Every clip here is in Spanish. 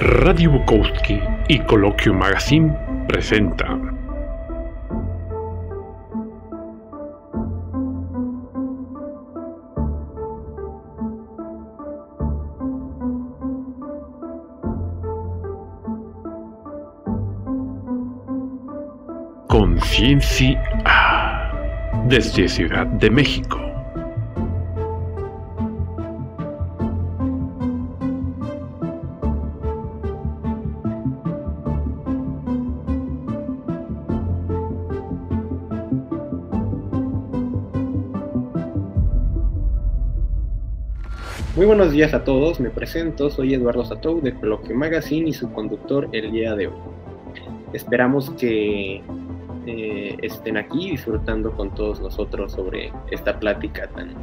Radio Bukowski y Coloquio Magazine presenta Conciencia desde Ciudad de México. Buenos días a todos, me presento, soy Eduardo Satou de Coloquio Magazine y su conductor el día de hoy. Esperamos que eh, estén aquí disfrutando con todos nosotros sobre esta plática tan,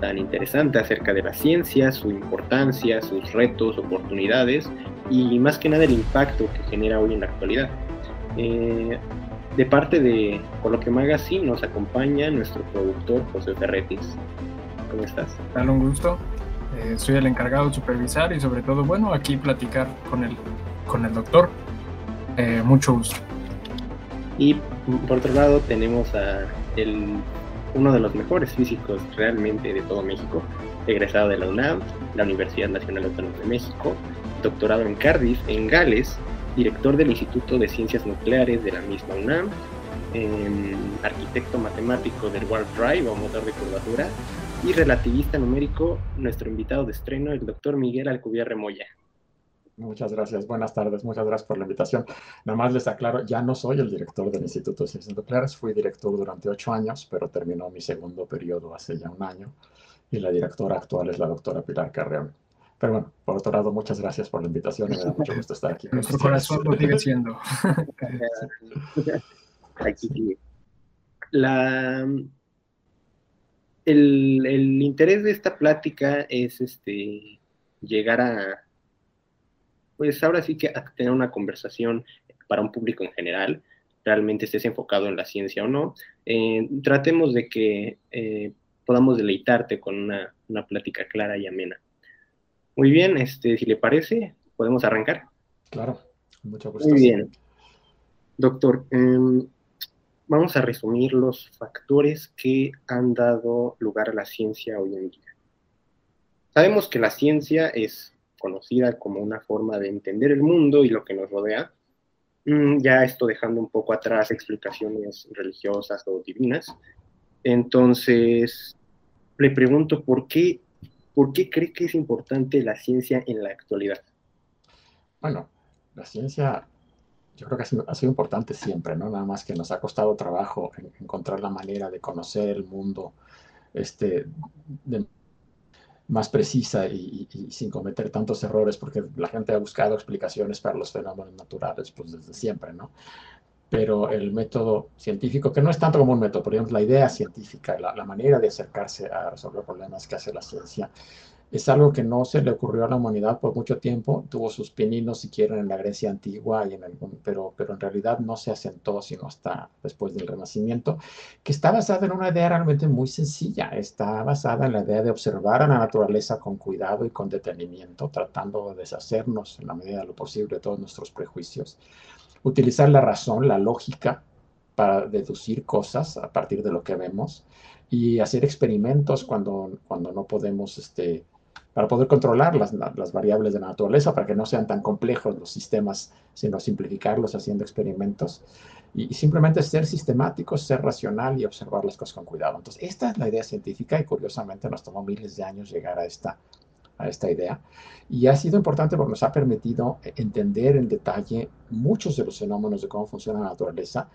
tan interesante acerca de la ciencia, su importancia, sus retos, oportunidades y más que nada el impacto que genera hoy en la actualidad. Eh, de parte de Coloquio Magazine nos acompaña nuestro productor José Ferretis. ¿Cómo estás? Dale un gusto. Eh, soy el encargado de supervisar y sobre todo, bueno, aquí platicar con el, con el doctor. Eh, mucho gusto. Y por otro lado tenemos a el, uno de los mejores físicos realmente de todo México, egresado de la UNAM, la Universidad Nacional Autónoma de México, doctorado en Cardiff, en Gales, director del Instituto de Ciencias Nucleares de la misma UNAM, em, arquitecto matemático del Warp Drive o motor de curvatura, y relativista numérico, nuestro invitado de estreno, el doctor Miguel Alcubierre Moya. Muchas gracias, buenas tardes, muchas gracias por la invitación. Nada más les aclaro, ya no soy el director del Instituto de Ciencias Nucleares, fui director durante ocho años, pero terminó mi segundo periodo hace ya un año y la directora actual es la doctora Pilar Carreón. Pero bueno, por otro lado, muchas gracias por la invitación me da mucho gusto estar aquí. Nuestro corazón lo sigue siendo. aquí La, el, interés de esta plática es este, llegar a, pues ahora sí que a tener una conversación para un público en general, realmente estés enfocado en la ciencia o no. Eh, tratemos de que eh, podamos deleitarte con una, una, plática clara y amena. Muy bien, este, si le parece, podemos arrancar. Claro, mucho gusto. Muy bien. Doctor, eh, vamos a resumir los factores que han dado lugar a la ciencia hoy en día. Sabemos que la ciencia es conocida como una forma de entender el mundo y lo que nos rodea, mm, ya esto dejando un poco atrás explicaciones religiosas o divinas. Entonces, le pregunto, ¿por qué, ¿por qué cree que es importante la ciencia en la actualidad? Bueno, la ciencia yo creo que ha sido, importante siempre, ¿no? Nada más que nos ha costado trabajo encontrar la manera de conocer el mundo este, más precisa y, sin cometer tantos errores, porque la gente ha buscado explicaciones para los fenómenos naturales, pues desde siempre, ¿no? Pero el método científico, que no es tanto como un método, por ejemplo, la idea científica, la, la manera de acercarse a resolver problemas que hace la ciencia, es algo que no se le ocurrió a la humanidad por mucho tiempo, tuvo sus pininos, si quieren, en la Grecia antigua, y en algún, pero, pero en realidad no se asentó sino hasta después del Renacimiento, que está basada en una idea realmente muy sencilla, está basada en la idea de observar a la naturaleza con cuidado y con detenimiento, tratando de deshacernos en la medida de lo posible de todos nuestros prejuicios, utilizar la razón, la lógica, para deducir cosas a partir de lo que vemos y hacer experimentos cuando, cuando no podemos este, para poder controlar las, las, variables de la naturaleza, para que no sean tan complejos los sistemas, sino simplificarlos haciendo experimentos. Y, simplemente ser sistemáticos, ser racional y observar las cosas con cuidado. Entonces, esta es la idea científica y curiosamente nos tomó miles de años llegar a esta, a esta idea. Y ha sido importante porque nos ha permitido entender en detalle muchos de los fenómenos de cómo funciona la naturaleza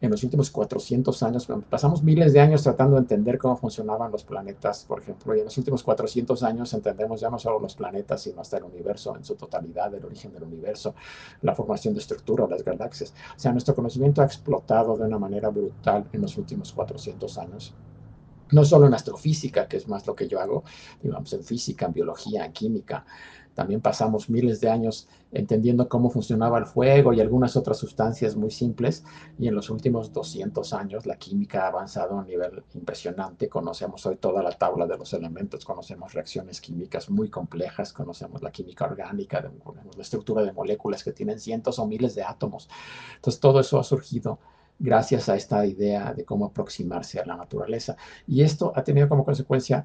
en los últimos 400 años, pasamos miles de años tratando de entender cómo funcionaban los planetas, por ejemplo, y en los últimos 400 años entendemos ya no solo los planetas, sino hasta el universo en su totalidad, el origen del universo, la formación de estructura, las galaxias. O sea, nuestro conocimiento ha explotado de una manera brutal en los últimos 400 años no solo en astrofísica, que es más lo que yo hago, digamos en física, en biología, en química, También pasamos miles de años entendiendo cómo funcionaba el fuego y algunas otras sustancias muy simples. Y en los últimos 200 años la química ha avanzado a un nivel impresionante. Conocemos hoy toda la tabla de los elementos, conocemos reacciones químicas muy complejas, conocemos la química orgánica, la estructura de moléculas que tienen cientos o miles de átomos. Entonces todo eso ha surgido gracias a esta idea de cómo aproximarse a la naturaleza. Y esto ha tenido como consecuencia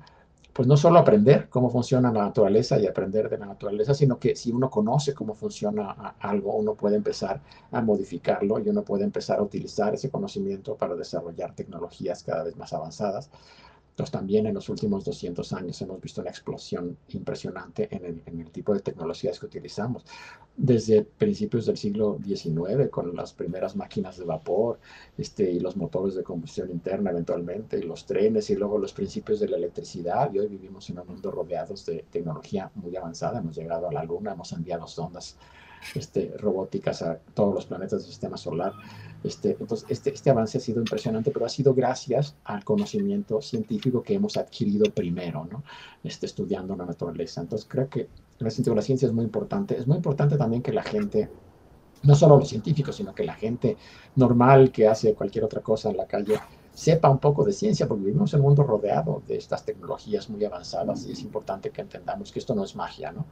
pues no solo aprender cómo funciona la naturaleza y aprender de la naturaleza, sino que si uno conoce cómo funciona algo, uno puede empezar a modificarlo y uno puede empezar a utilizar ese conocimiento para desarrollar tecnologías cada vez más avanzadas. Entonces también en los últimos 200 años hemos visto una explosión impresionante en el, tipo de tecnologías que utilizamos. Desde principios del siglo XIX, con las primeras máquinas de vapor este, y los motores de combustión interna eventualmente, y los trenes, y luego los principios de la electricidad. Y hoy vivimos en un mundo rodeados de tecnología muy avanzada. Hemos llegado a la Luna, hemos enviado sondas este, robóticas a todos los planetas del sistema solar. Este, entonces, este, este avance ha sido impresionante, pero ha sido gracias al conocimiento científico que hemos adquirido primero, ¿no? Este, estudiando la naturaleza. Entonces, creo que en ese sentido la ciencia es muy importante. Es muy importante también que la gente, no solo los científicos, sino que la gente normal que hace cualquier otra cosa en la calle, sepa un poco de ciencia, porque vivimos en un mundo rodeado de estas tecnologías muy avanzadas y es importante que entendamos que esto no es magia, ¿no?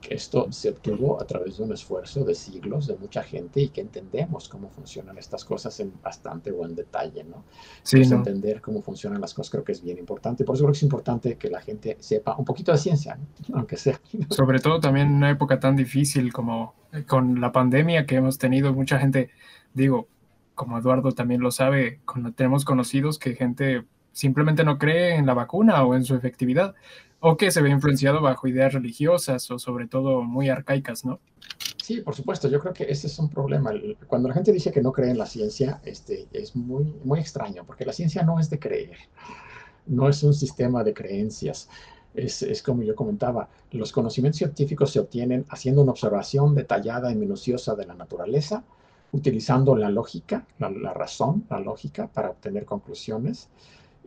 Que esto se obtuvo a través de un esfuerzo de siglos de mucha gente y que entendemos cómo funcionan estas cosas en bastante buen detalle, ¿no? Sí, entender cómo funcionan las cosas creo que es bien importante. Por eso creo que es importante que la gente sepa un poquito de ciencia, aunque sea. Sobre todo también en una época tan difícil como con la pandemia que hemos tenido, mucha gente, digo, como Eduardo también lo sabe, tenemos conocidos que gente simplemente no cree en la vacuna o en su efectividad o que se ve influenciado bajo ideas religiosas o sobre todo muy arcaicas, ¿no? Sí, por supuesto, yo creo que ese es un problema. Cuando la gente dice que no cree en la ciencia, este, es muy, muy extraño, porque la ciencia no es de creer, no es un sistema de creencias. Es, es, como yo comentaba, los conocimientos científicos se obtienen haciendo una observación detallada y minuciosa de la naturaleza, utilizando la lógica, la, la razón, la lógica para obtener conclusiones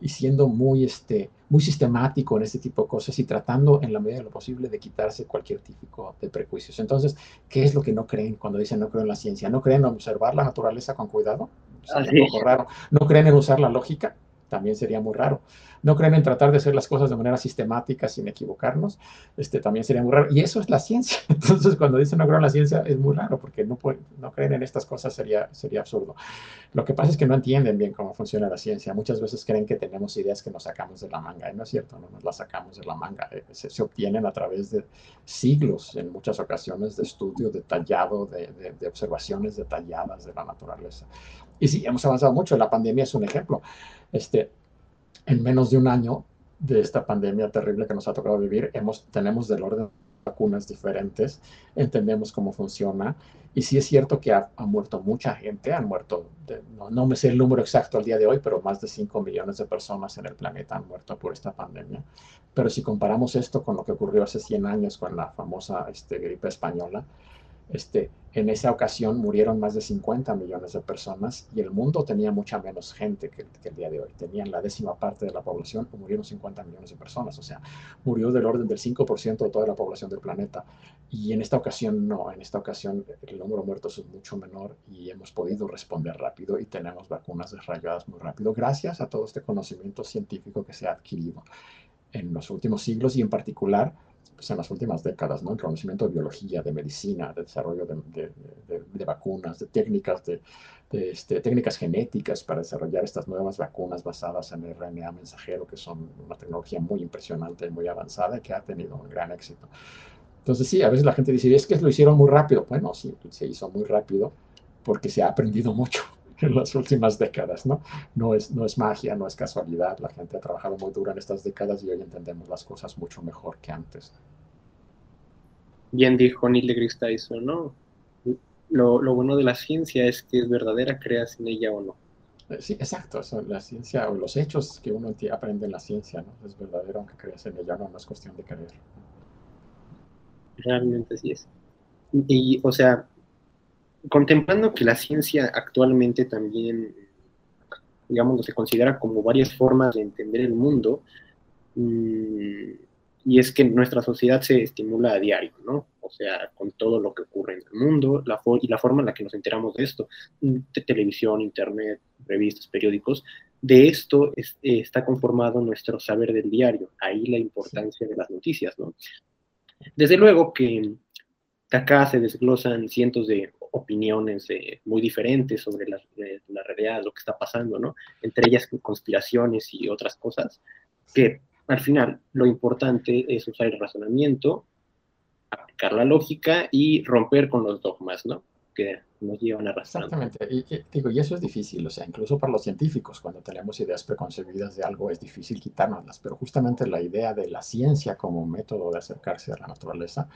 y siendo muy, este, muy sistemático en este tipo de cosas y tratando en la medida de lo posible de quitarse cualquier tipo de prejuicios. Entonces, ¿qué es lo que no creen cuando dicen no creen en la ciencia? ¿No creen en observar la naturaleza con cuidado? Es un poco raro. ¿No creen en usar la lógica? También sería muy raro no creen en tratar de hacer las cosas de manera sistemática sin equivocarnos, este, también sería muy raro. Y eso es la ciencia. Entonces, cuando dicen no creo en la ciencia, es muy raro, porque no, no creen en estas cosas sería, sería absurdo. Lo que pasa es que no entienden bien cómo funciona la ciencia. Muchas veces creen que tenemos ideas que nos sacamos de la manga, y no es cierto, no nos las sacamos de la manga. Eh, se, se obtienen a través de siglos, en muchas ocasiones, de estudio detallado, de, de, de observaciones detalladas de la naturaleza. Y sí, hemos avanzado mucho. La pandemia es un ejemplo. Este, en menos de un año de esta pandemia terrible que nos ha tocado vivir, hemos, tenemos del orden de vacunas diferentes, entendemos cómo funciona. Y sí es cierto que ha, muerto mucha gente, han muerto, no, no, me sé el número exacto al día de hoy, pero más de 5 millones de personas en el planeta han muerto por esta pandemia. Pero si comparamos esto con lo que ocurrió hace 100 años con la famosa este, gripe española, este, en esa ocasión murieron más de 50 millones de personas y el mundo tenía mucha menos gente que, el día de hoy. Tenían la décima parte de la población y murieron 50 millones de personas. O sea, murió del orden del 5% de toda la población del planeta. Y en esta ocasión no, en esta ocasión el número de muertos es mucho menor y hemos podido responder rápido y tenemos vacunas desarrolladas muy rápido gracias a todo este conocimiento científico que se ha adquirido en los últimos siglos y en particular pues, en las últimas décadas, ¿no? El conocimiento de biología, de medicina, de desarrollo de, de, vacunas, de técnicas, de, este, técnicas genéticas para desarrollar estas nuevas vacunas basadas en RNA mensajero, que son una tecnología muy impresionante muy avanzada que ha tenido un gran éxito. Entonces, sí, a veces la gente dice, es que lo hicieron muy rápido. Bueno, sí, se hizo muy rápido porque se ha aprendido mucho en las últimas décadas, ¿no? No es, no es magia, no es casualidad, la gente ha trabajado muy duro en estas décadas y hoy entendemos las cosas mucho mejor que antes. Bien dijo Neil deGrasse Tyson, ¿no? Lo, lo, bueno de la ciencia es que es verdadera, creas en ella o no. Eh, sí, exacto, la ciencia o los hechos que uno aprende en la ciencia, ¿no? Es verdadero aunque creas en ella, no, no es cuestión de creer. Realmente sí es. Y, o sea, contemplando que la ciencia actualmente también, digamos, se considera como varias formas de entender el mundo, mm, y es que nuestra sociedad se estimula a diario, ¿no? O sea, con todo lo que ocurre en el mundo la y la forma en la que nos enteramos de esto, de televisión, internet, revistas, periódicos, de esto está conformado nuestro saber del diario, ahí la importancia de las noticias, ¿no? Desde luego que acá se desglosan cientos de opiniones eh, muy diferentes sobre la, la, realidad, lo que está pasando, ¿no? Entre ellas conspiraciones y otras cosas, que al final lo importante es usar el razonamiento, aplicar la lógica y romper con los dogmas, ¿no? Que nos llevan a arrastrando. Exactamente, y, digo, y eso es difícil, o sea, incluso para los científicos, cuando tenemos ideas preconcebidas de algo, es difícil quitárnoslas, pero justamente la idea de la ciencia como método de acercarse a la naturaleza,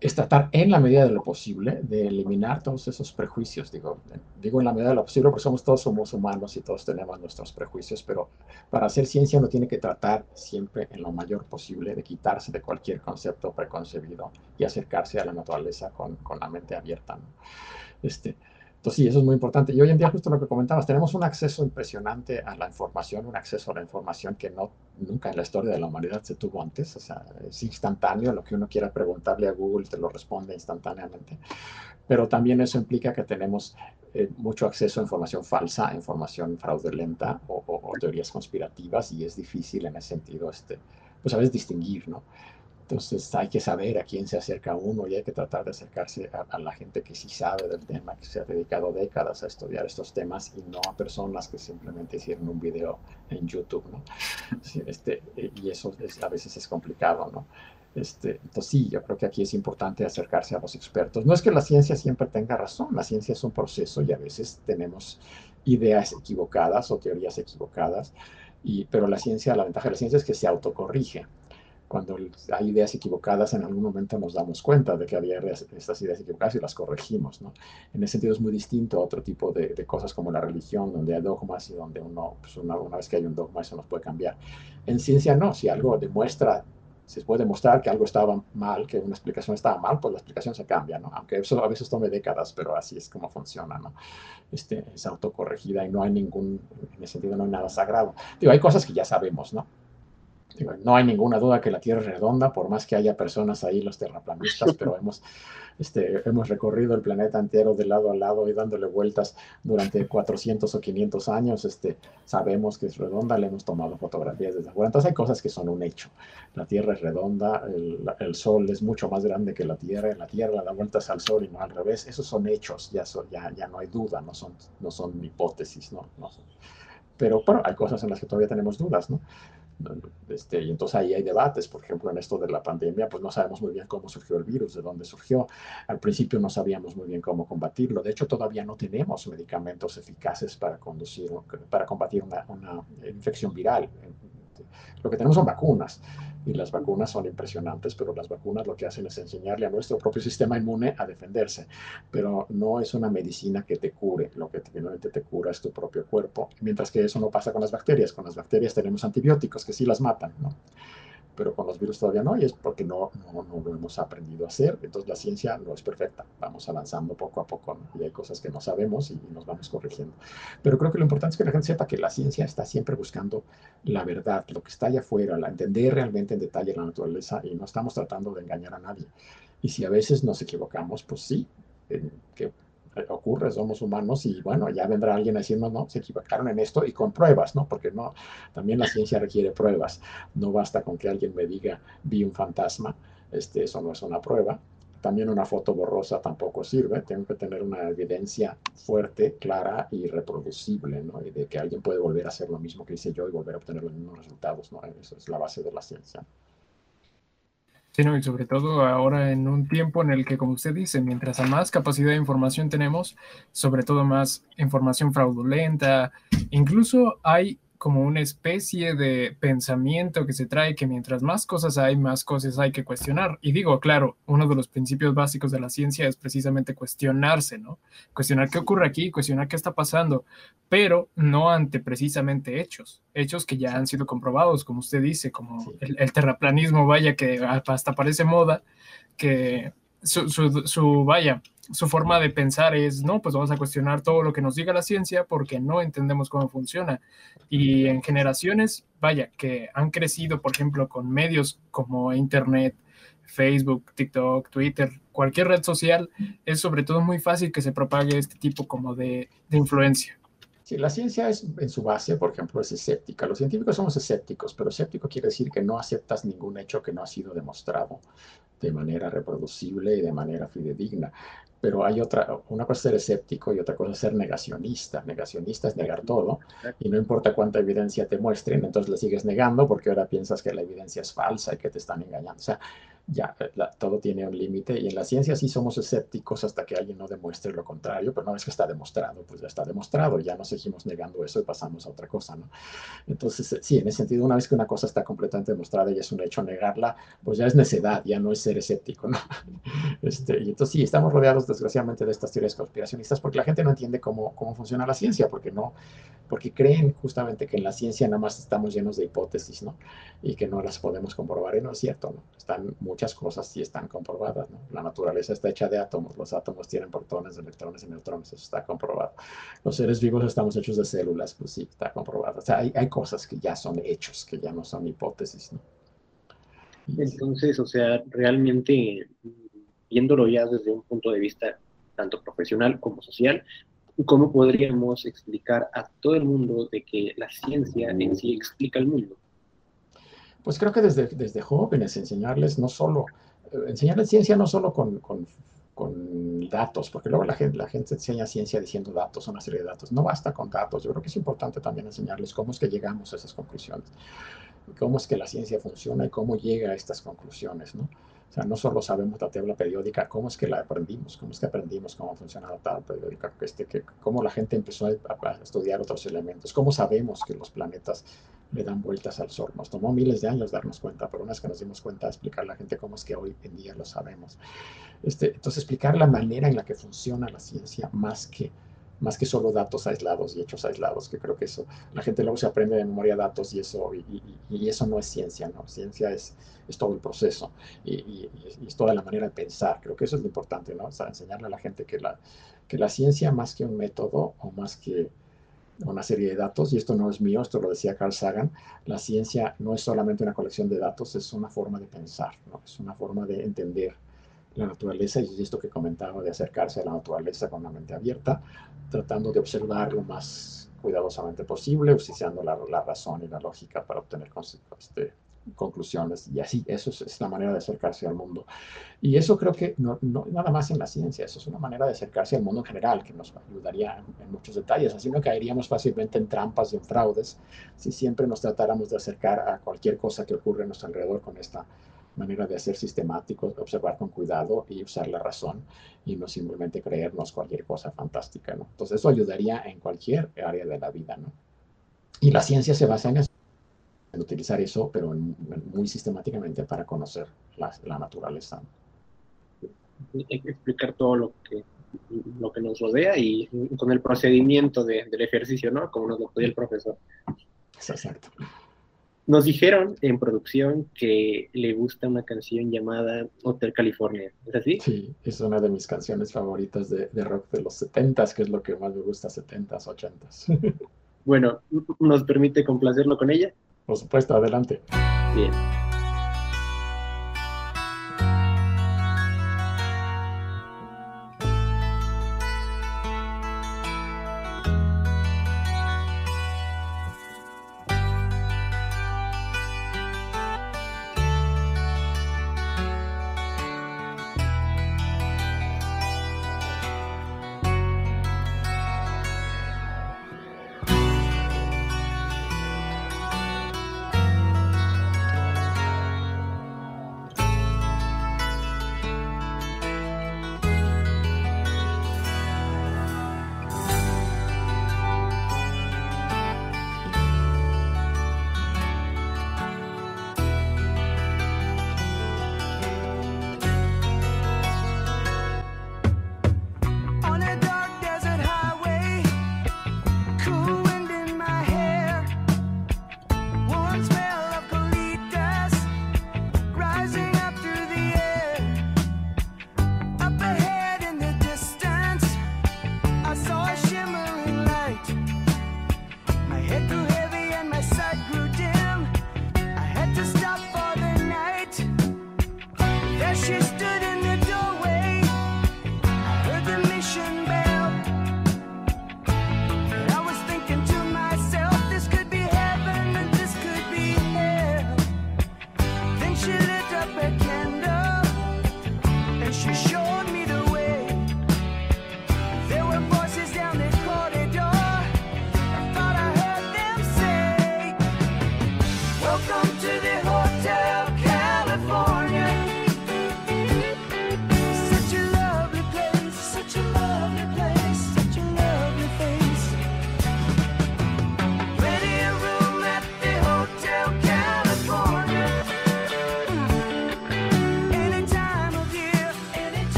es tratar en la medida de lo posible de eliminar todos esos prejuicios. Digo, digo en la medida de lo posible porque somos todos humanos y todos tenemos nuestros prejuicios, pero para hacer ciencia uno tiene que tratar siempre en lo mayor posible de quitarse de cualquier concepto preconcebido y acercarse a la naturaleza con, con la mente abierta. Este, entonces, sí, eso es muy importante. Y hoy en día, justo lo que comentabas, tenemos un acceso impresionante a la información, un acceso a la información que no, nunca en la historia de la humanidad se tuvo antes. O sea, es instantáneo, lo que uno quiera preguntarle a Google te lo responde instantáneamente. Pero también eso implica que tenemos eh, mucho acceso a información falsa, información fraudulenta o, o, teorías conspirativas y es difícil en ese sentido, este, pues a veces distinguir, ¿no? Entonces hay que saber a quién se acerca uno y hay que tratar de acercarse a, la gente que sí sabe del tema, que se ha dedicado décadas a estudiar estos temas y no a personas que simplemente hicieron un video en YouTube, ¿no? este, y eso a veces es complicado, ¿no? Este, entonces sí, yo creo que aquí es importante acercarse a los expertos. No es que la ciencia siempre tenga razón, la ciencia es un proceso y a veces tenemos ideas equivocadas o teorías equivocadas, y, pero la ciencia, la ventaja de la ciencia es que se autocorrige cuando hay ideas equivocadas, en algún momento nos damos cuenta de que había estas ideas equivocadas y las corregimos. ¿no? En ese sentido es muy distinto a otro tipo de, cosas como la religión, donde hay dogmas y donde uno, pues una, vez que hay un dogma, eso nos puede cambiar. En ciencia no, si algo demuestra, se puede demostrar que algo estaba mal, que una explicación estaba mal, pues la explicación se cambia, ¿no? aunque eso a veces tome décadas, pero así es como funciona. ¿no? Este, es autocorregida y no hay ningún, en ese sentido no hay nada sagrado. Digo, hay cosas que ya sabemos, ¿no? No hay ninguna duda que la Tierra es redonda, por más que haya personas ahí, los terraplanistas, pero hemos, este, hemos recorrido el planeta entero de lado a lado y dándole vueltas durante 400 o 500 años. Este, sabemos que es redonda, le hemos tomado fotografías desde afuera. Entonces hay cosas que son un hecho. La Tierra es redonda, el, el Sol es mucho más grande que la Tierra, la Tierra da vueltas al Sol y no al revés. Esos son hechos, ya, ya, ya no hay duda, no son, no son hipótesis, ¿no? no pero bueno, hay cosas en las que todavía tenemos dudas, ¿no? Este, y entonces ahí hay debates, por ejemplo, en esto de la pandemia, pues no sabemos muy bien cómo surgió el virus, de dónde surgió. Al principio no sabíamos muy bien cómo combatirlo. De hecho, todavía no tenemos medicamentos eficaces para, conducir, para combatir una, una infección viral. Lo que tenemos son vacunas y las vacunas son impresionantes, pero las vacunas lo que hacen es enseñarle a nuestro propio sistema inmune a defenderse, pero no es una medicina que te cure, lo que finalmente te cura es tu propio cuerpo, mientras que eso no pasa con las bacterias, con las bacterias tenemos antibióticos que sí las matan, ¿no? Pero con los virus todavía no, y es porque no, no, no, lo hemos aprendido a hacer. Entonces la ciencia no es perfecta, vamos avanzando poco a poco, y hay cosas que no sabemos y, nos vamos corrigiendo. Pero creo que lo importante es que la gente sepa que la ciencia está siempre buscando la verdad, lo que está allá afuera, la, entender realmente en detalle la naturaleza, y no estamos tratando de engañar a nadie. Y si a veces nos equivocamos, pues sí, que ocurre, somos humanos y bueno, ya vendrá alguien a decirnos, no, se equivocaron en esto y con pruebas, ¿no? Porque no, también la ciencia requiere pruebas. No basta con que alguien me diga, vi un fantasma, este, eso no es una prueba. También una foto borrosa tampoco sirve, tengo que tener una evidencia fuerte, clara y reproducible, ¿no? Y de que alguien puede volver a hacer lo mismo que hice yo y volver a obtener los mismos resultados, ¿no? Esa es la base de la ciencia. Sí, y sobre todo ahora en un tiempo en el que, como usted dice, mientras más capacidad de información tenemos, sobre todo más información fraudulenta, incluso hay como una especie de pensamiento que se trae que mientras más cosas hay, más cosas hay que cuestionar. Y digo, claro, uno de los principios básicos de la ciencia es precisamente cuestionarse, ¿no? Cuestionar qué ocurre aquí, cuestionar qué está pasando, pero no ante precisamente hechos, hechos que ya han sido comprobados, como usted dice, como el, terraplanismo, vaya que hasta parece moda, que su, su, vaya, su forma de pensar es, no, pues vamos a cuestionar todo lo que nos diga la ciencia porque no entendemos cómo funciona. Y en generaciones, vaya, que han crecido, por ejemplo, con medios como Internet, Facebook, TikTok, Twitter, cualquier red social, es sobre todo muy fácil que se propague este tipo como de, de influencia. Sí, la ciencia es en su base, por ejemplo, es escéptica. Los científicos somos escépticos, pero escéptico quiere decir que no aceptas ningún hecho que no ha sido demostrado de manera reproducible y de manera fidedigna. Pero hay otra, una cosa es ser escéptico y otra cosa es ser negacionista. Negacionista es negar todo y no importa cuánta evidencia te muestren, entonces le sigues negando porque ahora piensas que la evidencia es falsa y que te están engañando. O sea, ya eh, todo tiene un límite y en la ciencia sí somos escépticos hasta que alguien no demuestre lo contrario, pero una vez que está demostrado, pues ya está demostrado, ya no seguimos negando eso y pasamos a otra cosa, ¿no? Entonces, eh, sí, en ese sentido, una vez que una cosa está completamente demostrada y es un hecho negarla, pues ya es necedad, ya no es ser escéptico, ¿no? Este, y entonces sí, estamos rodeados desgraciadamente de estas teorías conspiracionistas porque la gente no entiende cómo, cómo funciona la ciencia, porque no, porque creen justamente que en la ciencia nada más estamos llenos de hipótesis, ¿no? Y que no las podemos comprobar, y no es cierto, ¿no? Están muy muchas cosas sí están comprobadas. ¿no? La naturaleza está hecha de átomos, los átomos tienen protones, electrones y neutrones, eso está comprobado. Los seres vivos estamos hechos de células, pues sí, está comprobado. O sea, hay, hay cosas que ya son hechos, que ya no son hipótesis. ¿no? Entonces, o sea, realmente viéndolo ya desde un punto de vista tanto profesional como social, ¿cómo podríamos explicar a todo el mundo de que la ciencia en sí explica el mundo? Pues creo que desde, desde jóvenes enseñarles no solo, eh, enseñarles ciencia no solo con, con, datos, porque luego la gente, la gente enseña ciencia diciendo datos, una serie de datos. No basta con datos, yo creo que es importante también enseñarles cómo es que llegamos a esas conclusiones, cómo es que la ciencia funciona y cómo llega a estas conclusiones, ¿no? O sea, no solo sabemos la tabla periódica, cómo es que la aprendimos, cómo es que aprendimos cómo funciona la tabla periódica, este, que, cómo la gente empezó a, estudiar otros elementos, cómo sabemos que los planetas le dan vueltas al Sol. Nos tomó miles de años darnos cuenta, pero una vez que nos dimos cuenta, explicar a la gente cómo es que hoy en día lo sabemos. Este, entonces, explicar la manera en la que funciona la ciencia más que más que solo datos aislados y hechos aislados, que creo que eso, la gente luego se aprende de memoria datos y eso, y, y, eso no es ciencia, ¿no? Ciencia es, todo el proceso y, y, es toda la manera de pensar, creo que eso es lo importante, ¿no? O sea, enseñarle a la gente que la, que la ciencia más que un método o más que una serie de datos, y esto no es mío, esto lo decía Carl Sagan, la ciencia no es solamente una colección de datos, es una forma de pensar, ¿no? es una forma de entender la naturaleza y esto que comentaba de acercarse a la naturaleza con una mente abierta, tratando de observar lo más cuidadosamente posible, utilizando la, la razón y la lógica para obtener este, conclusiones y así, eso es, la manera de acercarse al mundo. Y eso creo que no, no, nada más en la ciencia, eso es una manera de acercarse al mundo en general que nos ayudaría en, en, muchos detalles, así no caeríamos fácilmente en trampas y en fraudes si siempre nos tratáramos de acercar a cualquier cosa que ocurre a nuestro alrededor con esta manera de ser sistemáticos, observar con cuidado y usar la razón y no simplemente creernos cualquier cosa fantástica, ¿no? Entonces eso ayudaría en cualquier área de la vida, ¿no? Y la ciencia se basa en eso, en utilizar eso, pero en, muy sistemáticamente para conocer la, la naturaleza. Explicar todo lo que lo que nos rodea y con el procedimiento de, del ejercicio, ¿no? Como nos lo pedía el profesor. Exacto. Nos dijeron en producción que le gusta una canción llamada Hotel California. ¿Es así? Sí, es una de mis canciones favoritas de, de rock de los 70s, que es lo que más me gusta, 70s, 80s. bueno, ¿nos permite complacerlo con ella? Por supuesto, adelante. Bien.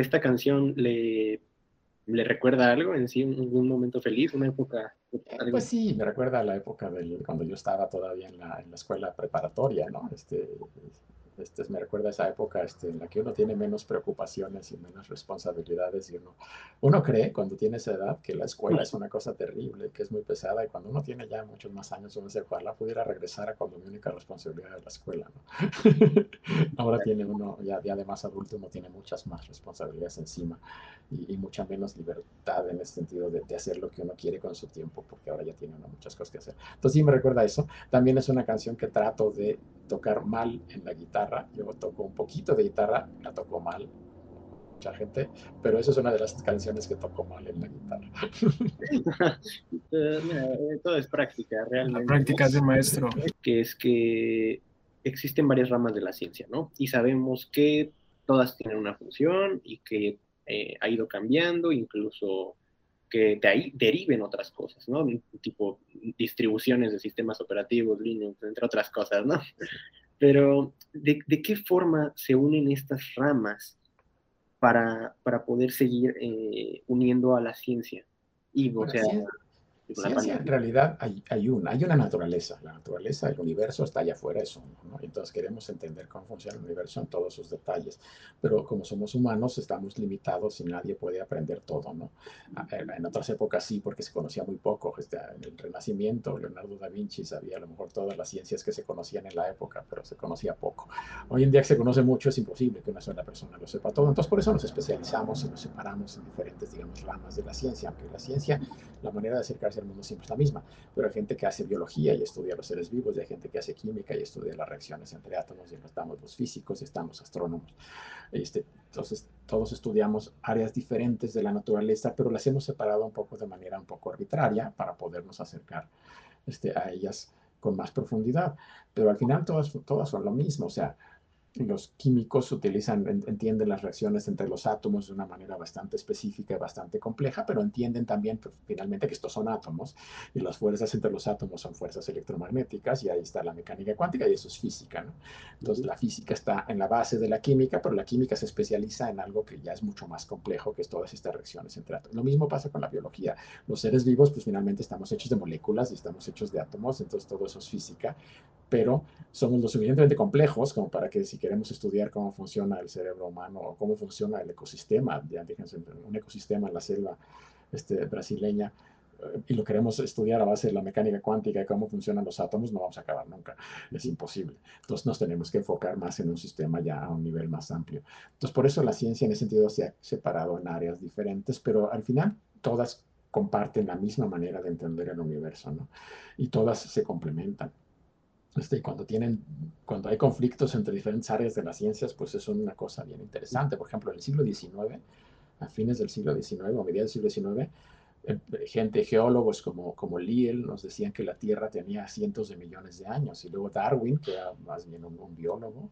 ¿Esta canción le, le recuerda algo en sí, un, un momento feliz, una época? algo? Pues sí, me recuerda a la época del, cuando yo estaba todavía en la, en la escuela preparatoria, ¿no? Este, este, me recuerda esa época este, en la que uno tiene menos preocupaciones y menos responsabilidades y uno, uno cree cuando tiene esa edad que la escuela es una cosa terrible, que es muy pesada y cuando uno tiene ya muchos más años uno dice, ojalá pudiera regresar a cuando mi única responsabilidad era la escuela, ¿no? Ahora tiene uno, ya, ya de más adulto, uno tiene muchas más responsabilidades encima y, y mucha menos libertad en el sentido de, de, hacer lo que uno quiere con su tiempo, porque ahora ya tiene uno muchas cosas que hacer. Entonces sí me recuerda a eso. También es una canción que trato de tocar mal en la guitarra. Yo toco un poquito de guitarra, la toco mal, mucha gente, pero esa es una de las canciones que toco mal en la guitarra. uh, mira, todo es práctica, realmente. La práctica es el maestro. Que es que existen varias ramas de la ciencia, ¿no? Y sabemos que todas tienen una función y que eh, ha ido cambiando, incluso que de ahí deriven otras cosas, ¿no? Tipo distribuciones de sistemas operativos, Linux, entre otras cosas, ¿no? Pero, ¿de, de qué forma se unen estas ramas para, para poder seguir eh, uniendo a la ciencia? Y, o sea, Ciencia, en realidad hay, hay, una, hay una naturaleza. La naturaleza, el universo está allá afuera, eso. ¿no? Entonces queremos entender cómo funciona el universo en todos sus detalles. Pero como somos humanos, estamos limitados y nadie puede aprender todo. ¿no? En otras épocas sí, porque se conocía muy poco. Este, en el Renacimiento, Leonardo da Vinci sabía a lo mejor todas las ciencias que se conocían en la época, pero se conocía poco. Hoy en día que se conoce mucho, es imposible que una sola persona lo sepa todo. Entonces por eso nos especializamos y nos separamos en diferentes, digamos, ramas de la ciencia. Aunque la ciencia, la manera de acercarse al mundo siempre es la misma, pero hay gente que hace biología y estudia los seres vivos, y hay gente que hace química y estudia las reacciones entre átomos, y estamos los físicos estamos astrónomos. Este, entonces, todos estudiamos áreas diferentes de la naturaleza, pero las hemos separado un poco de manera un poco arbitraria para podernos acercar este, a ellas con más profundidad. Pero al final todas, todas son lo mismo, o sea, los químicos utilizan, entienden las reacciones entre los átomos de una manera bastante específica y bastante compleja, pero entienden también pues, finalmente que estos son átomos y las fuerzas entre los átomos son fuerzas electromagnéticas y ahí está la mecánica cuántica y eso es física. ¿no? Entonces la física está en la base de la química, pero la química se especializa en algo que ya es mucho más complejo, que es todas estas reacciones entre átomos. Lo mismo pasa con la biología. Los seres vivos, pues finalmente estamos hechos de moléculas y estamos hechos de átomos, entonces todo eso es física, pero somos lo suficientemente complejos como para que si queremos estudiar cómo funciona el cerebro humano o cómo funciona el ecosistema, ya un ecosistema en la selva este, brasileña, eh, y lo queremos estudiar a base de la mecánica cuántica y cómo funcionan los átomos, no vamos a acabar nunca. Es imposible. Entonces nos tenemos que enfocar más en un sistema ya a un nivel más amplio. Entonces por eso la ciencia en ese sentido se ha separado en áreas diferentes, pero al final todas comparten la misma manera de entender el universo, ¿no? Y todas se complementan. Este, cuando, tienen, cuando hay conflictos entre diferentes áreas de las ciencias, pues es una cosa bien interesante. Por ejemplo, en el siglo XIX, a fines del siglo XIX o mediados del siglo XIX, gente, geólogos como, como Lyell, nos decían que la Tierra tenía cientos de millones de años. Y luego Darwin, que era más bien un, biólogo,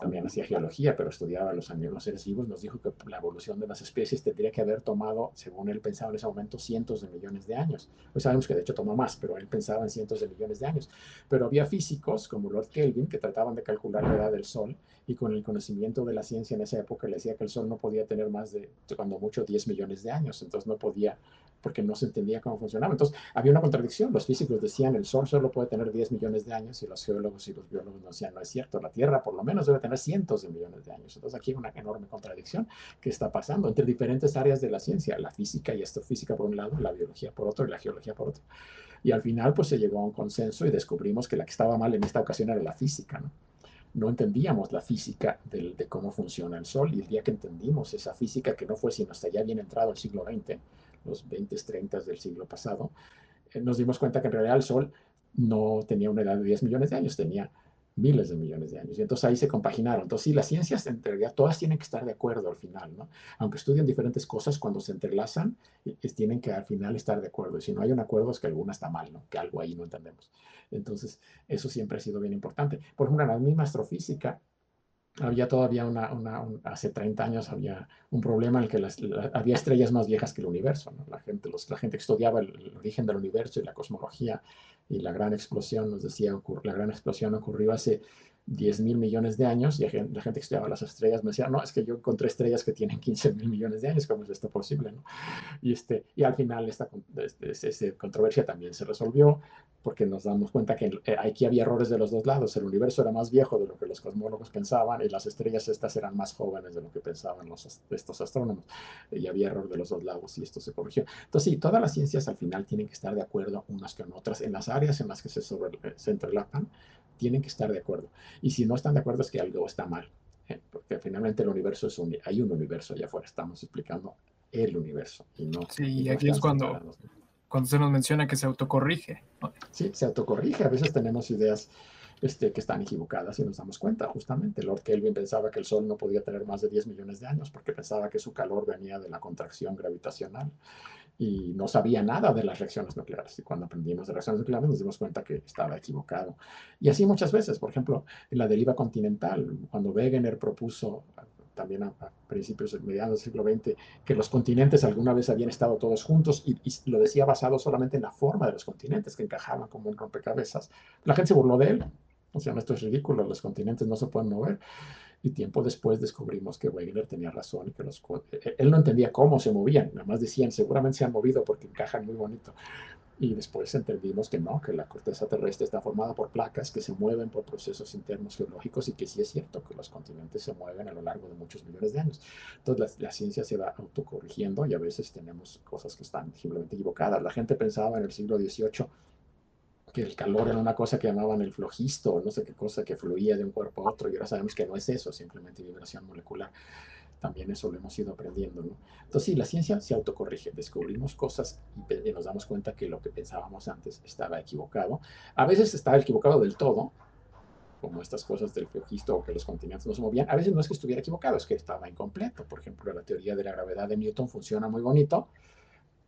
también hacía geología, pero estudiaba los, los seres vivos, nos dijo que la evolución de las especies tendría que haber tomado, según él pensaba en ese momento, cientos de millones de años. Hoy sabemos que de hecho toma más, pero él pensaba en cientos de millones de años. Pero había físicos como Lord Kelvin que trataban de calcular la edad del Sol y con el conocimiento de la ciencia en esa época le decía que el Sol no podía tener más de, cuando mucho, 10 millones de años. Entonces no podía porque no se entendía cómo funcionaba. Entonces, había una contradicción. Los físicos decían el Sol solo puede tener 10 millones de años y los geólogos y los biólogos decían no es cierto, la Tierra por lo menos debe tener cientos de millones de años. Entonces, aquí hay una enorme contradicción que está pasando entre diferentes áreas de la ciencia, la física y astrofísica por un lado, la biología por otro y la geología por otro. Y al final, pues se llegó a un consenso y descubrimos que la que estaba mal en esta ocasión era la física, ¿no? No entendíamos la física de, cómo funciona el Sol. Y el día que entendimos esa física que no fue sino hasta ya bien entrado el siglo XX, los 20, 30 del siglo pasado, eh, nos dimos cuenta que en realidad el Sol no tenía una edad de 10 millones de años, tenía miles de millones de años. Y entonces ahí se compaginaron. Entonces, sí, las ciencias en realidad todas tienen que estar de acuerdo al final, ¿no? Aunque estudian diferentes cosas, cuando se entrelazan, tienen que al final estar de acuerdo. Y si no hay un acuerdo, es que alguna está mal, ¿no? Que algo ahí no entendemos. Entonces, eso siempre ha sido bien importante. Por ejemplo, en la misma astrofísica, había todavía una, hace 30 años había un problema en el que las, había estrellas más viejas que el universo. La, gente, los, la gente estudiaba el, origen del universo y la cosmología y la gran explosión, nos decía, la gran explosión ocurrió hace 10 mil millones de años y la gente, que estudiaba las estrellas me decía, no, es que yo encontré estrellas que tienen 15 mil millones de años, ¿cómo es esto posible? Y, este, y al final esta, esta, esta controversia también se resolvió porque nos damos cuenta que eh, aquí había errores de los dos lados. El universo era más viejo de lo que los cosmólogos pensaban y las estrellas estas eran más jóvenes de lo que pensaban los, estos astrónomos. Y había error de los dos lados y esto se corrigió. Entonces, sí, todas las ciencias al final tienen que estar de acuerdo unas con otras. En las áreas en las que se, eh, se entrelapan, tienen que estar de acuerdo. Y si no están de acuerdo es que algo está mal. ¿eh? Porque finalmente el universo es un... Hay un universo allá afuera. Estamos explicando el universo. Y no, sí, y aquí es cuando cuando se nos menciona que se autocorrige. Sí, se autocorrige. A veces tenemos ideas este, que están equivocadas y nos damos cuenta, justamente. Lord Kelvin pensaba que el Sol no podía tener más de 10 millones de años porque pensaba que su calor venía de la contracción gravitacional y no sabía nada de las reacciones nucleares. Y cuando aprendimos de reacciones nucleares nos dimos cuenta que estaba equivocado. Y así muchas veces, por ejemplo, en la deriva continental, cuando Wegener propuso también a, principios, mediados del siglo XX, que los continentes alguna vez habían estado todos juntos y, lo decía basado solamente en la forma de los continentes, que encajaban como un rompecabezas. La gente se burló de él. O sea, esto es ridículo, los continentes no se pueden mover. Y tiempo después descubrimos que Wegener tenía razón que los, él no entendía cómo se movían, nada más decían, seguramente se han movido porque encajan muy bonito. Y después entendimos que no, que la corteza terrestre está formada por placas que se mueven por procesos internos geológicos y que sí es cierto que los continentes se mueven a lo largo de muchos millones de años. Entonces la, ciencia se va autocorrigiendo y a veces tenemos cosas que están simplemente equivocadas. La gente pensaba en el siglo XVIII el calor era una cosa que llamaban el flojisto, no sé qué cosa que fluía de un cuerpo a otro, y ahora sabemos que no es eso, simplemente vibración molecular también eso lo hemos ido aprendiendo, ¿no? Entonces, sí, la ciencia se autocorrige, descubrimos cosas y, nos damos cuenta que lo que pensábamos antes estaba equivocado. A veces estaba equivocado del todo, como estas cosas del flojisto o que los continentes no se movían. A veces no es que estuviera equivocado, es que estaba incompleto. Por ejemplo, la teoría de la gravedad de Newton funciona muy bonito,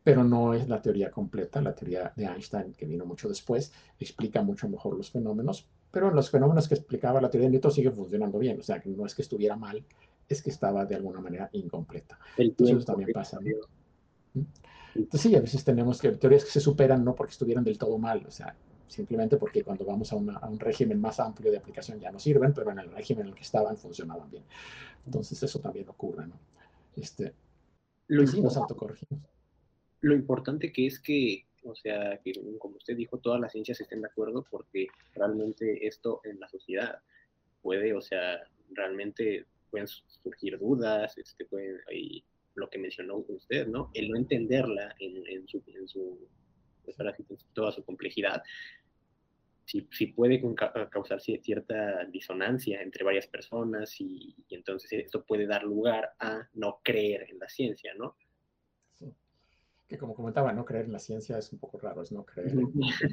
pero no es la teoría completa. La teoría de Einstein, que vino mucho después, explica mucho mejor los fenómenos, pero los fenómenos que explicaba la teoría de Newton siguen funcionando bien, o sea, que no es que estuviera mal, es que estaba de alguna manera incompleta. Entonces eso también pasa. ¿Mm? Entonces sí, a veces tenemos que, teorías que se superan no porque estuvieran del todo mal, o sea, simplemente porque cuando vamos a, un régimen más amplio de aplicación ya no sirven, pero en el régimen en el que estaban funcionaban bien. Entonces eso también ocurre, ¿no? Este, lo, sí nos autocorregimos. Lo importante que es que, o sea, que como usted dijo, todas las ciencias estén de acuerdo porque realmente esto en la sociedad puede, o sea, realmente pueden surgir dudas, este, pueden, y lo que mencionó usted, ¿no? El no entenderla en, su, en su pues toda su complejidad, si puede causar cierta disonancia entre varias personas y, entonces esto puede dar lugar a no creer en la ciencia, ¿no? Que como comentaba, no creer en la ciencia es un poco raro, es no creer,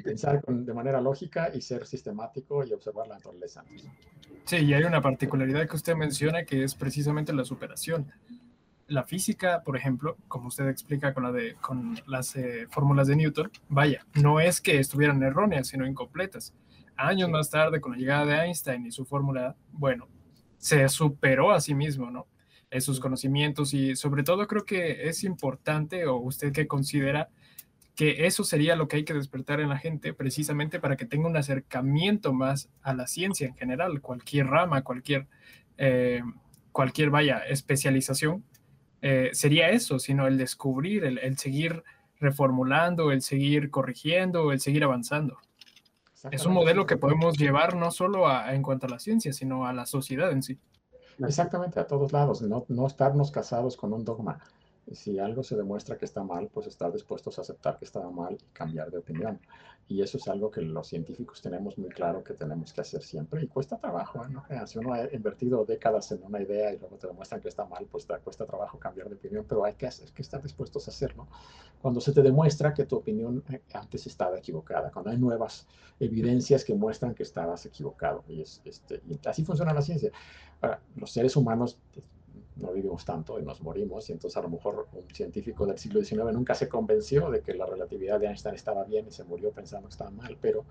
pensar de manera lógica y ser sistemático y observar la naturaleza. Sí, y hay una particularidad que usted menciona que es precisamente la superación la física, por ejemplo, como usted explica con, la de, con las eh, fórmulas de Newton, vaya, no es que estuvieran erróneas, sino incompletas. Años más tarde, con la llegada de Einstein y su fórmula, bueno, se superó a sí mismo, ¿no? Esos conocimientos y sobre todo creo que es importante, o usted que considera que eso sería lo que hay que despertar en la gente precisamente para que tenga un acercamiento más a la ciencia en general, cualquier rama, cualquier, eh, cualquier vaya, especialización, eh, sería eso, sino el descubrir, el, seguir reformulando, el seguir corrigiendo, el seguir avanzando. Es un modelo que podemos llevar no solo a, en cuanto a la ciencia, sino a la sociedad en sí. Exactamente, a todos lados, no, no estarnos casados con un dogma. Si algo se demuestra que está mal, pues estar dispuestos a aceptar que está mal y cambiar de opinión. Y eso es algo que los científicos tenemos muy claro que tenemos que hacer siempre y cuesta trabajo. ¿eh? ¿no? Si uno ha invertido décadas en una idea y luego te demuestran que está mal, pues te cuesta trabajo cambiar de opinión, pero hay que, que estar dispuestos a hacerlo. Cuando se te demuestra que tu opinión eh, antes estaba equivocada, cuando hay nuevas evidencias que muestran que estabas equivocado. Y, es, este, así funciona la ciencia. Ahora, los seres humanos no vivimos tanto y nos morimos, y entonces a lo mejor un científico del siglo XIX nunca se convenció de que la relatividad de Einstein estaba bien y se murió pensando que estaba mal, pero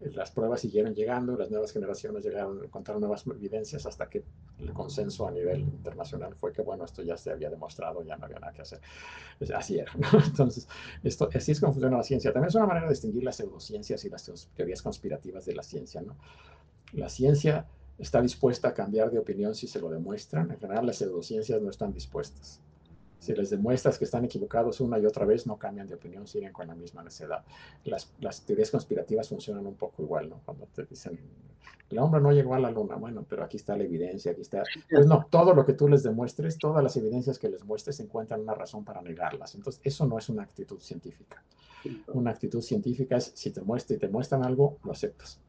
eh, las pruebas siguieron llegando, las nuevas generaciones llegaron a encontrar nuevas evidencias hasta que el consenso a nivel internacional fue que, bueno, esto ya se había demostrado, ya no había nada que hacer. Así era, Entonces, esto, así es como funciona la ciencia. También es una manera de distinguir las pseudociencias y las teorías conspirativas de la ciencia, ¿no? La ciencia está dispuesta a cambiar de opinión si se lo demuestran. En general, las pseudociencias no están dispuestas. Si les demuestras que están equivocados una y otra vez, no cambian de opinión, siguen con la misma necedad. Las, las teorías conspirativas funcionan un poco igual, ¿no? Cuando te dicen, el hombre no llegó a la luna, bueno, pero aquí está la evidencia, aquí está... Pues no, todo lo que tú les demuestres, todas las evidencias que les muestres encuentran una razón para negarlas. Entonces, eso no es una actitud científica. Una actitud científica es, si te y te muestran algo, lo aceptas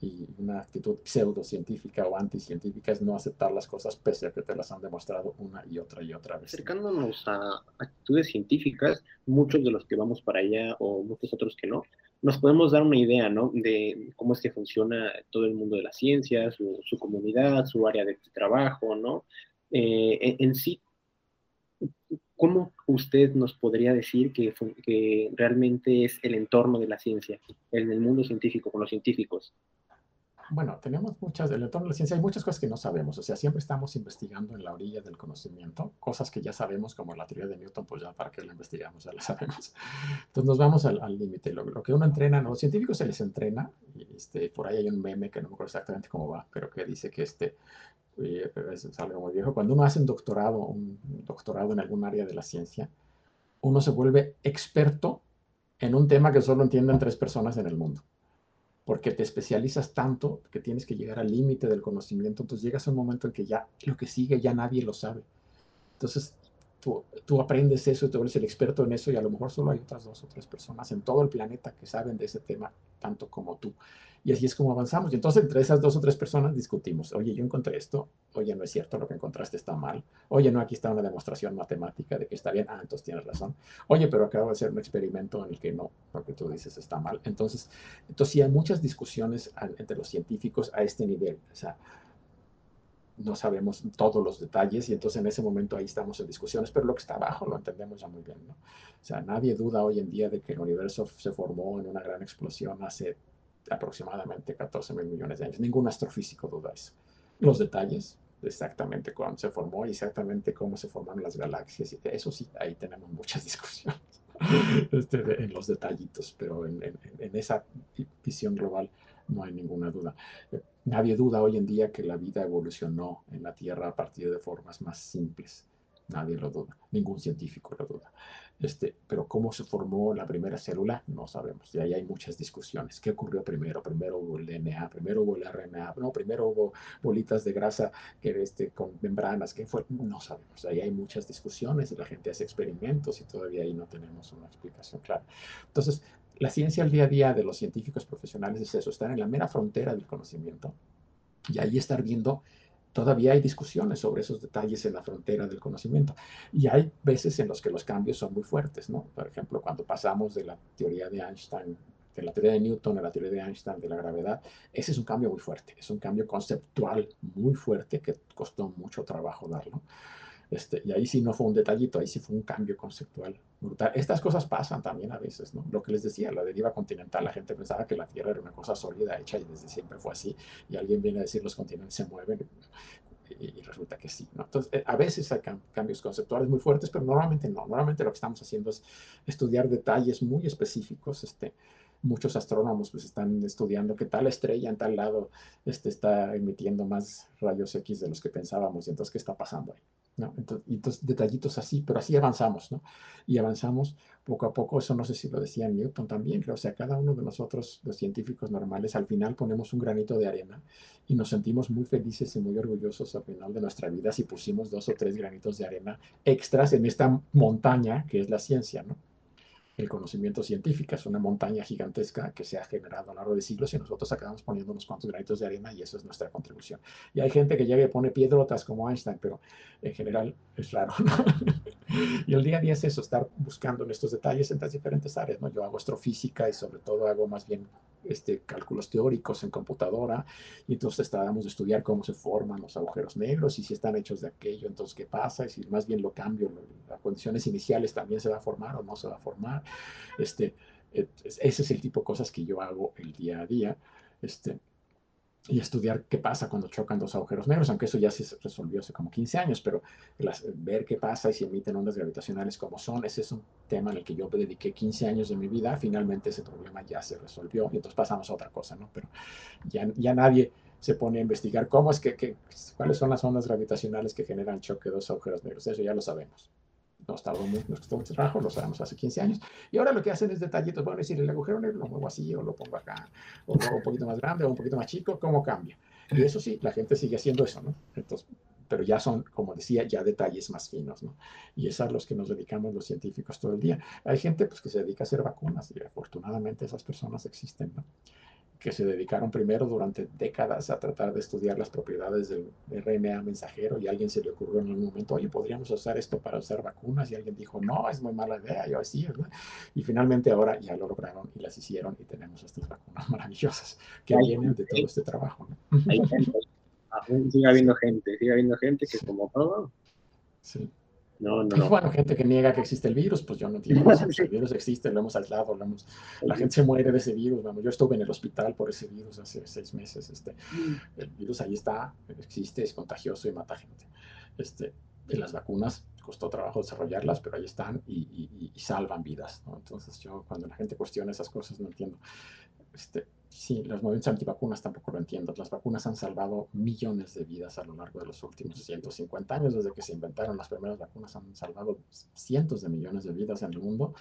y una actitud pseudocientífica o anticientífica es no aceptar las cosas pese a que te las han demostrado una y otra y otra vez. Acercándonos a actitudes científicas, muchos de los que vamos para allá o muchos otros que no, nos podemos dar una idea, ¿no? De cómo es que funciona todo el mundo de la ciencia, su, comunidad, su área de trabajo, ¿no? Eh, en, sí, ¿cómo usted nos podría decir que, que, realmente es el entorno de la ciencia, en el mundo científico, con los científicos? Bueno, tenemos muchas, del entorno de la ciencia hay muchas cosas que no sabemos, o sea, siempre estamos investigando en la orilla del conocimiento, cosas que ya sabemos, como la teoría de Newton, pues ya para qué la investigamos, ya la sabemos. Entonces nos vamos al límite, lo, lo, que uno entrena, los científicos se les entrena, y este, por ahí hay un meme que no me acuerdo exactamente cómo va, pero que dice que este, eh, es algo muy viejo, cuando uno hace un doctorado, un doctorado en algún área de la ciencia, uno se vuelve experto en un tema que solo entienden tres personas en el mundo porque te especializas tanto que tienes que llegar al límite del conocimiento, entonces llegas a un momento en que ya lo que sigue ya nadie lo sabe. Entonces tú, aprendes eso te vuelves el experto en eso y a lo mejor solo hay otras dos o tres personas en todo el planeta que saben de ese tema tanto como tú. Y así es como avanzamos. Y entonces entre esas dos o tres personas discutimos, oye, yo encontré esto, oye, no es cierto, lo que encontraste está mal, oye, no, aquí está una demostración matemática de que está bien, ah, entonces tienes razón, oye, pero acabo de hacer un experimento en el que no, lo que tú dices está mal. Entonces, entonces sí hay muchas discusiones entre los científicos a este nivel. O sea, no sabemos todos los detalles y entonces en ese momento ahí estamos en discusiones, pero lo que está abajo lo entendemos ya muy bien, ¿no? O sea, nadie duda hoy en día de que el universo se formó en una gran explosión hace aproximadamente 14 mil millones de años. Ningún astrofísico duda eso. Los detalles, exactamente cuándo se formó y exactamente cómo se formaron las galaxias, y eso sí, ahí tenemos muchas discusiones este, en los detallitos, pero en, en esa visión global no hay ninguna duda. Nadie duda hoy en día que la vida evolucionó en la Tierra a partir de formas más simples. Nadie lo duda, ningún científico lo duda. Este, pero cómo se formó la primera célula, no sabemos. Y ahí hay muchas discusiones. ¿Qué ocurrió primero? Primero hubo el DNA, primero hubo el RNA, no, primero hubo bolitas de grasa que, este, con membranas. ¿Qué fue? No sabemos. Ahí hay muchas discusiones la gente hace experimentos y todavía ahí no tenemos una explicación clara. Entonces, la ciencia al día a día de los científicos profesionales es eso, estar en la mera frontera del conocimiento y ahí estar viendo, todavía hay discusiones sobre esos detalles en la frontera del conocimiento. Y hay veces en los que los cambios son muy fuertes, ¿no? Por ejemplo, cuando pasamos de la teoría de Einstein, de la teoría de Newton a la teoría de Einstein de la gravedad, ese es un cambio muy fuerte, es un cambio conceptual muy fuerte que costó mucho trabajo darlo. Este, y ahí sí no fue un detallito, ahí sí fue un cambio conceptual brutal. Estas cosas pasan también a veces, ¿no? Lo que les decía, la deriva continental, la gente pensaba que la Tierra era una cosa sólida, hecha y desde siempre fue así, y alguien viene a decir los continentes se mueven y, resulta que sí, ¿no? Entonces, eh, a veces hay cambios conceptuales muy fuertes, pero normalmente no. Normalmente lo que estamos haciendo es estudiar detalles muy específicos, este, muchos astrónomos pues están estudiando que tal estrella en tal lado este, está emitiendo más rayos X de los que pensábamos y entonces qué está pasando ahí. ¿No? Entonces, detallitos así, pero así avanzamos, ¿no? Y avanzamos poco a poco, eso no sé si lo decía Newton también, creo, o sea, cada uno de nosotros, los científicos normales, al final ponemos un granito de arena y nos sentimos muy felices y muy orgullosos al final de nuestra vida si pusimos dos o tres granitos de arena extras en esta montaña que es la ciencia, ¿no? El conocimiento científico. Es una montaña gigantesca que se ha generado a lo largo de siglos y nosotros acabamos poniendo unos cuantos granitos de arena y eso es nuestra contribución. Y hay gente que llega y pone piedrotas como Einstein, pero en general es raro. y el día a día es eso, estar buscando en estos detalles en las diferentes áreas. ¿no? Yo hago astrofísica y sobre todo hago más bien este, cálculos teóricos en computadora, y entonces estábamos de estudiar cómo se forman los agujeros negros y si están hechos de aquello, entonces qué pasa, y si más bien lo cambio, las condiciones iniciales también se va a formar o no se va a formar. Este, ese es el tipo de cosas que yo hago el día a día. Este, y estudiar qué pasa cuando chocan dos agujeros negros, aunque eso ya se resolvió hace como 15 años, pero ver qué pasa y si emiten ondas gravitacionales como son, ese es un tema en el que yo dediqué 15 años de mi vida, finalmente ese problema ya se resolvió y entonces pasamos a otra cosa, ¿no? Pero ya, ya nadie se pone a investigar cómo es que, que, cuáles son las ondas gravitacionales que generan choque de dos agujeros negros, eso ya lo sabemos nos tardó mucho, nos costó mucho trabajo, lo sabemos hace 15 años. Y ahora lo que hacen es detallitos, bueno, decir, el agujero negro lo muevo así, o lo pongo acá, o lo hago un poquito más grande, o un poquito más chico, ¿cómo cambia? Y eso sí, la gente sigue haciendo eso, ¿no? Entonces, pero ya son, como decía, ya detalles más finos, ¿no? Y es a los que nos dedicamos los científicos todo el día. Hay gente, pues, que se dedica a hacer vacunas, y afortunadamente esas personas existen, ¿no? Que se dedicaron primero durante décadas a tratar de estudiar las propiedades del RNA mensajero y a alguien se le ocurrió en un momento, oye, podríamos usar esto para usar vacunas y alguien dijo, no, es muy mala idea, yo así, ¿verdad? Y finalmente ahora ya lo lograron y las hicieron y tenemos estas vacunas maravillosas que vienen de todo este trabajo. ¿no? Hay gente, sigue habiendo gente, sigue habiendo gente que como todo. Sí. No, no, no. Bueno, gente que niega que existe el virus, pues yo no entiendo. el virus existe, lo hemos aislado, lo hemos, la gente se muere de ese virus. Vamos, yo estuve en el hospital por ese virus hace seis meses. Este, mm. el virus ahí está, existe, es contagioso y mata gente. Este, y las vacunas costó trabajo desarrollarlas, pero ahí están y, y salvan vidas. ¿no? Entonces yo cuando la gente cuestiona esas cosas no entiendo. Este, sí, los movimientos antivacunas tampoco lo entiendo. Las vacunas han salvado millones de vidas a lo largo de los últimos 150 años. Desde que se inventaron las primeras vacunas han salvado cientos de millones de vidas en el mundo.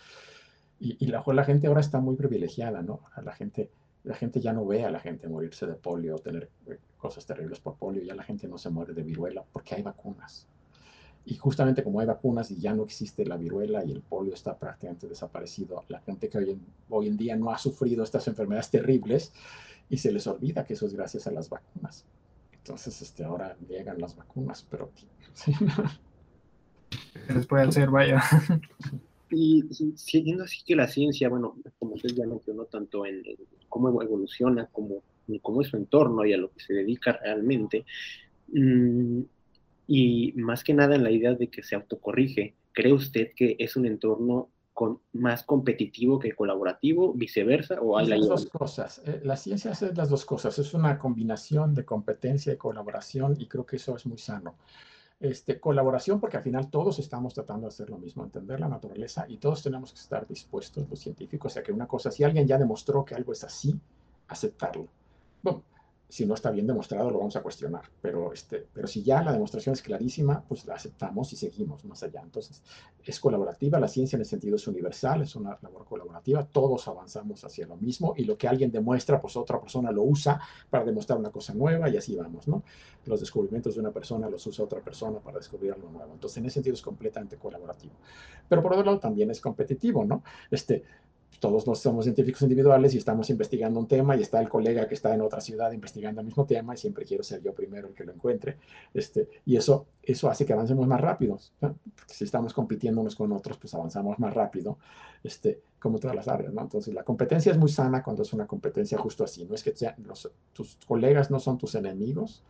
Y, la, la gente ahora está muy privilegiada, ¿no? La gente, la gente ya no ve a la gente morirse de polio o tener eh, cosas terribles por polio. Ya la gente no se muere de viruela porque hay vacunas. Y justamente como hay vacunas y ya no existe la viruela y el polio está prácticamente desaparecido, la gente que hoy en, hoy en día no ha sufrido estas enfermedades terribles y se les olvida que eso es gracias a las vacunas. Entonces, este, ahora llegan las vacunas, pero... ¿sí? ¿Qué les puede hacer? Vaya. Y siguiendo así que la ciencia, bueno, como usted ya mencionó, tanto en, cómo evoluciona como en cómo es su entorno y a lo que se dedica realmente, Mm, y más que nada en la idea de que se autocorrige, ¿cree usted que es un entorno con, más competitivo que colaborativo, viceversa? ¿O hay las dos cosas. Eh, la ciencia es las dos cosas. Es una combinación de competencia y colaboración y creo que eso es muy sano. Este, colaboración porque al final todos estamos tratando de hacer lo mismo, entender la naturaleza y todos tenemos que estar dispuestos, los científicos, a que una cosa, si alguien ya demostró que algo es así, aceptarlo. Bueno, si no está bien demostrado, lo vamos a cuestionar. Pero, este, pero si ya la demostración es clarísima, pues la aceptamos y seguimos más allá. Entonces, es colaborativa, la ciencia en el sentido es universal, es una labor colaborativa, todos avanzamos hacia lo mismo y lo que alguien demuestra, pues otra persona lo usa para demostrar una cosa nueva y así vamos, ¿no? Los descubrimientos de una persona los usa otra persona para descubrir algo nuevo. Entonces, en ese sentido es completamente colaborativo. Pero por otro lado, también es competitivo, ¿no? Este, todos nos somos científicos individuales y estamos investigando un tema y está el colega que está en otra ciudad investigando el mismo tema y siempre quiero ser yo primero el que lo encuentre. Este, y eso, eso hace que avancemos más rápido. Si estamos compitiendo unos con otros, pues avanzamos más rápido, este, como todas las áreas. ¿no? Entonces, la competencia es muy sana cuando es una competencia justo así. No es que sean tus colegas no son tus enemigos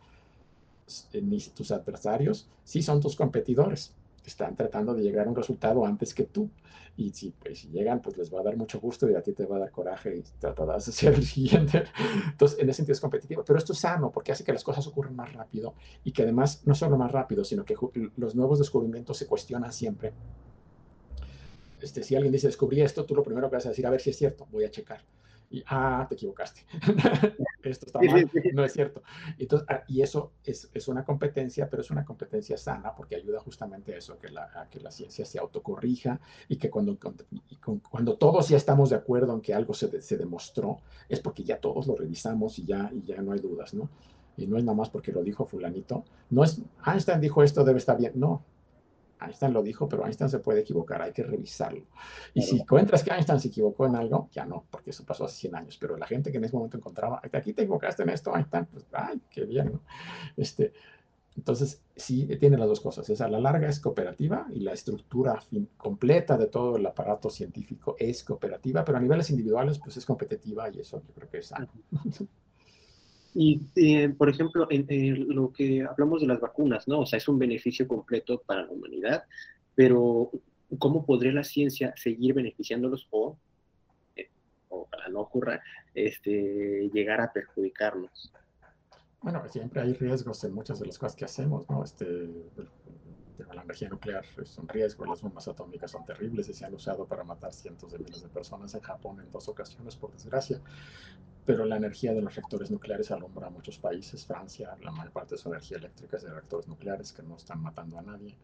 ni tus adversarios, sí son tus competidores están tratando de llegar a un resultado antes que tú. Y si, pues, si llegan, pues les va a dar mucho gusto y a ti te va a dar coraje y tratarás de ser el siguiente. Entonces, en ese sentido es competitivo. Pero esto es sano porque hace que las cosas ocurran más rápido y que además no solo más rápido, sino que los nuevos descubrimientos se cuestionan siempre. Este, si alguien dice, descubrí esto, tú lo primero que vas a decir, a ver si es cierto, voy a checar y, ah, te equivocaste, esto está mal, no es cierto. Entonces, ah, y eso es, es, una competencia, pero es una competencia sana porque ayuda justamente a eso, que la, a que la ciencia se autocorrija y que cuando, cuando todos ya estamos de acuerdo en que algo se, se demostró, es porque ya todos lo revisamos y ya, y ya no hay dudas, ¿no? Y no es nada más porque lo dijo fulanito. No es, Einstein dijo esto, debe estar bien. No, Einstein lo dijo, pero Einstein se puede equivocar, hay que revisarlo. Y si encuentras que Einstein se equivocó en algo, ya no, porque eso pasó hace 100 años, pero la gente que en ese momento encontraba, aquí te equivocaste en esto, Einstein, pues, ay, qué bien, ¿no? Este, entonces, sí, tiene las dos cosas. Esa, a la larga es cooperativa y la estructura completa de todo el aparato científico es cooperativa, pero a niveles individuales, pues es competitiva y eso yo creo que es sano. Y, eh, por ejemplo, en, lo que hablamos de las vacunas, ¿no? O sea, es un beneficio completo para la humanidad, pero ¿cómo podría la ciencia seguir beneficiándolos o, eh, para no ocurra, este, llegar a perjudicarnos? Bueno, siempre hay riesgos en muchas de las cosas que hacemos, ¿no? Este, la energía nuclear es un riesgo, las bombas atómicas son terribles y se han usado para matar cientos de miles de personas en Japón en dos ocasiones, por desgracia. Pero la energía de los reactores nucleares alumbra a muchos países. Francia, la mayor parte de su energía eléctrica es de reactores nucleares que no están matando a nadie.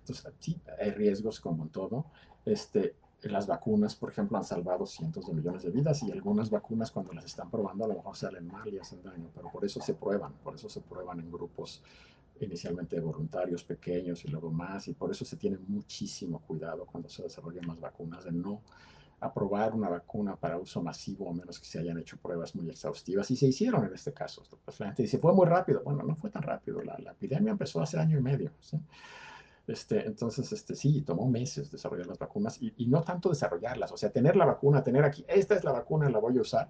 Entonces, sí, hay riesgos como en todo. Este, las vacunas, por ejemplo, han salvado cientos de millones de vidas y algunas vacunas cuando las están probando a lo mejor salen mal y hacen daño, pero por eso se prueban, por eso se prueban en grupos inicialmente voluntarios pequeños y luego más, y por eso se tiene muchísimo cuidado cuando se desarrollan las vacunas de no aprobar una vacuna para uso masivo a menos que se hayan hecho pruebas muy exhaustivas y se hicieron en este caso. Pues la gente dice, fue muy rápido. Bueno, no fue tan rápido, la, la epidemia empezó hace año y medio. Este, entonces, este, sí, tomó meses desarrollar las vacunas y, y, no tanto desarrollarlas, o sea, tener la vacuna, tener aquí, esta es la vacuna, la voy a usar,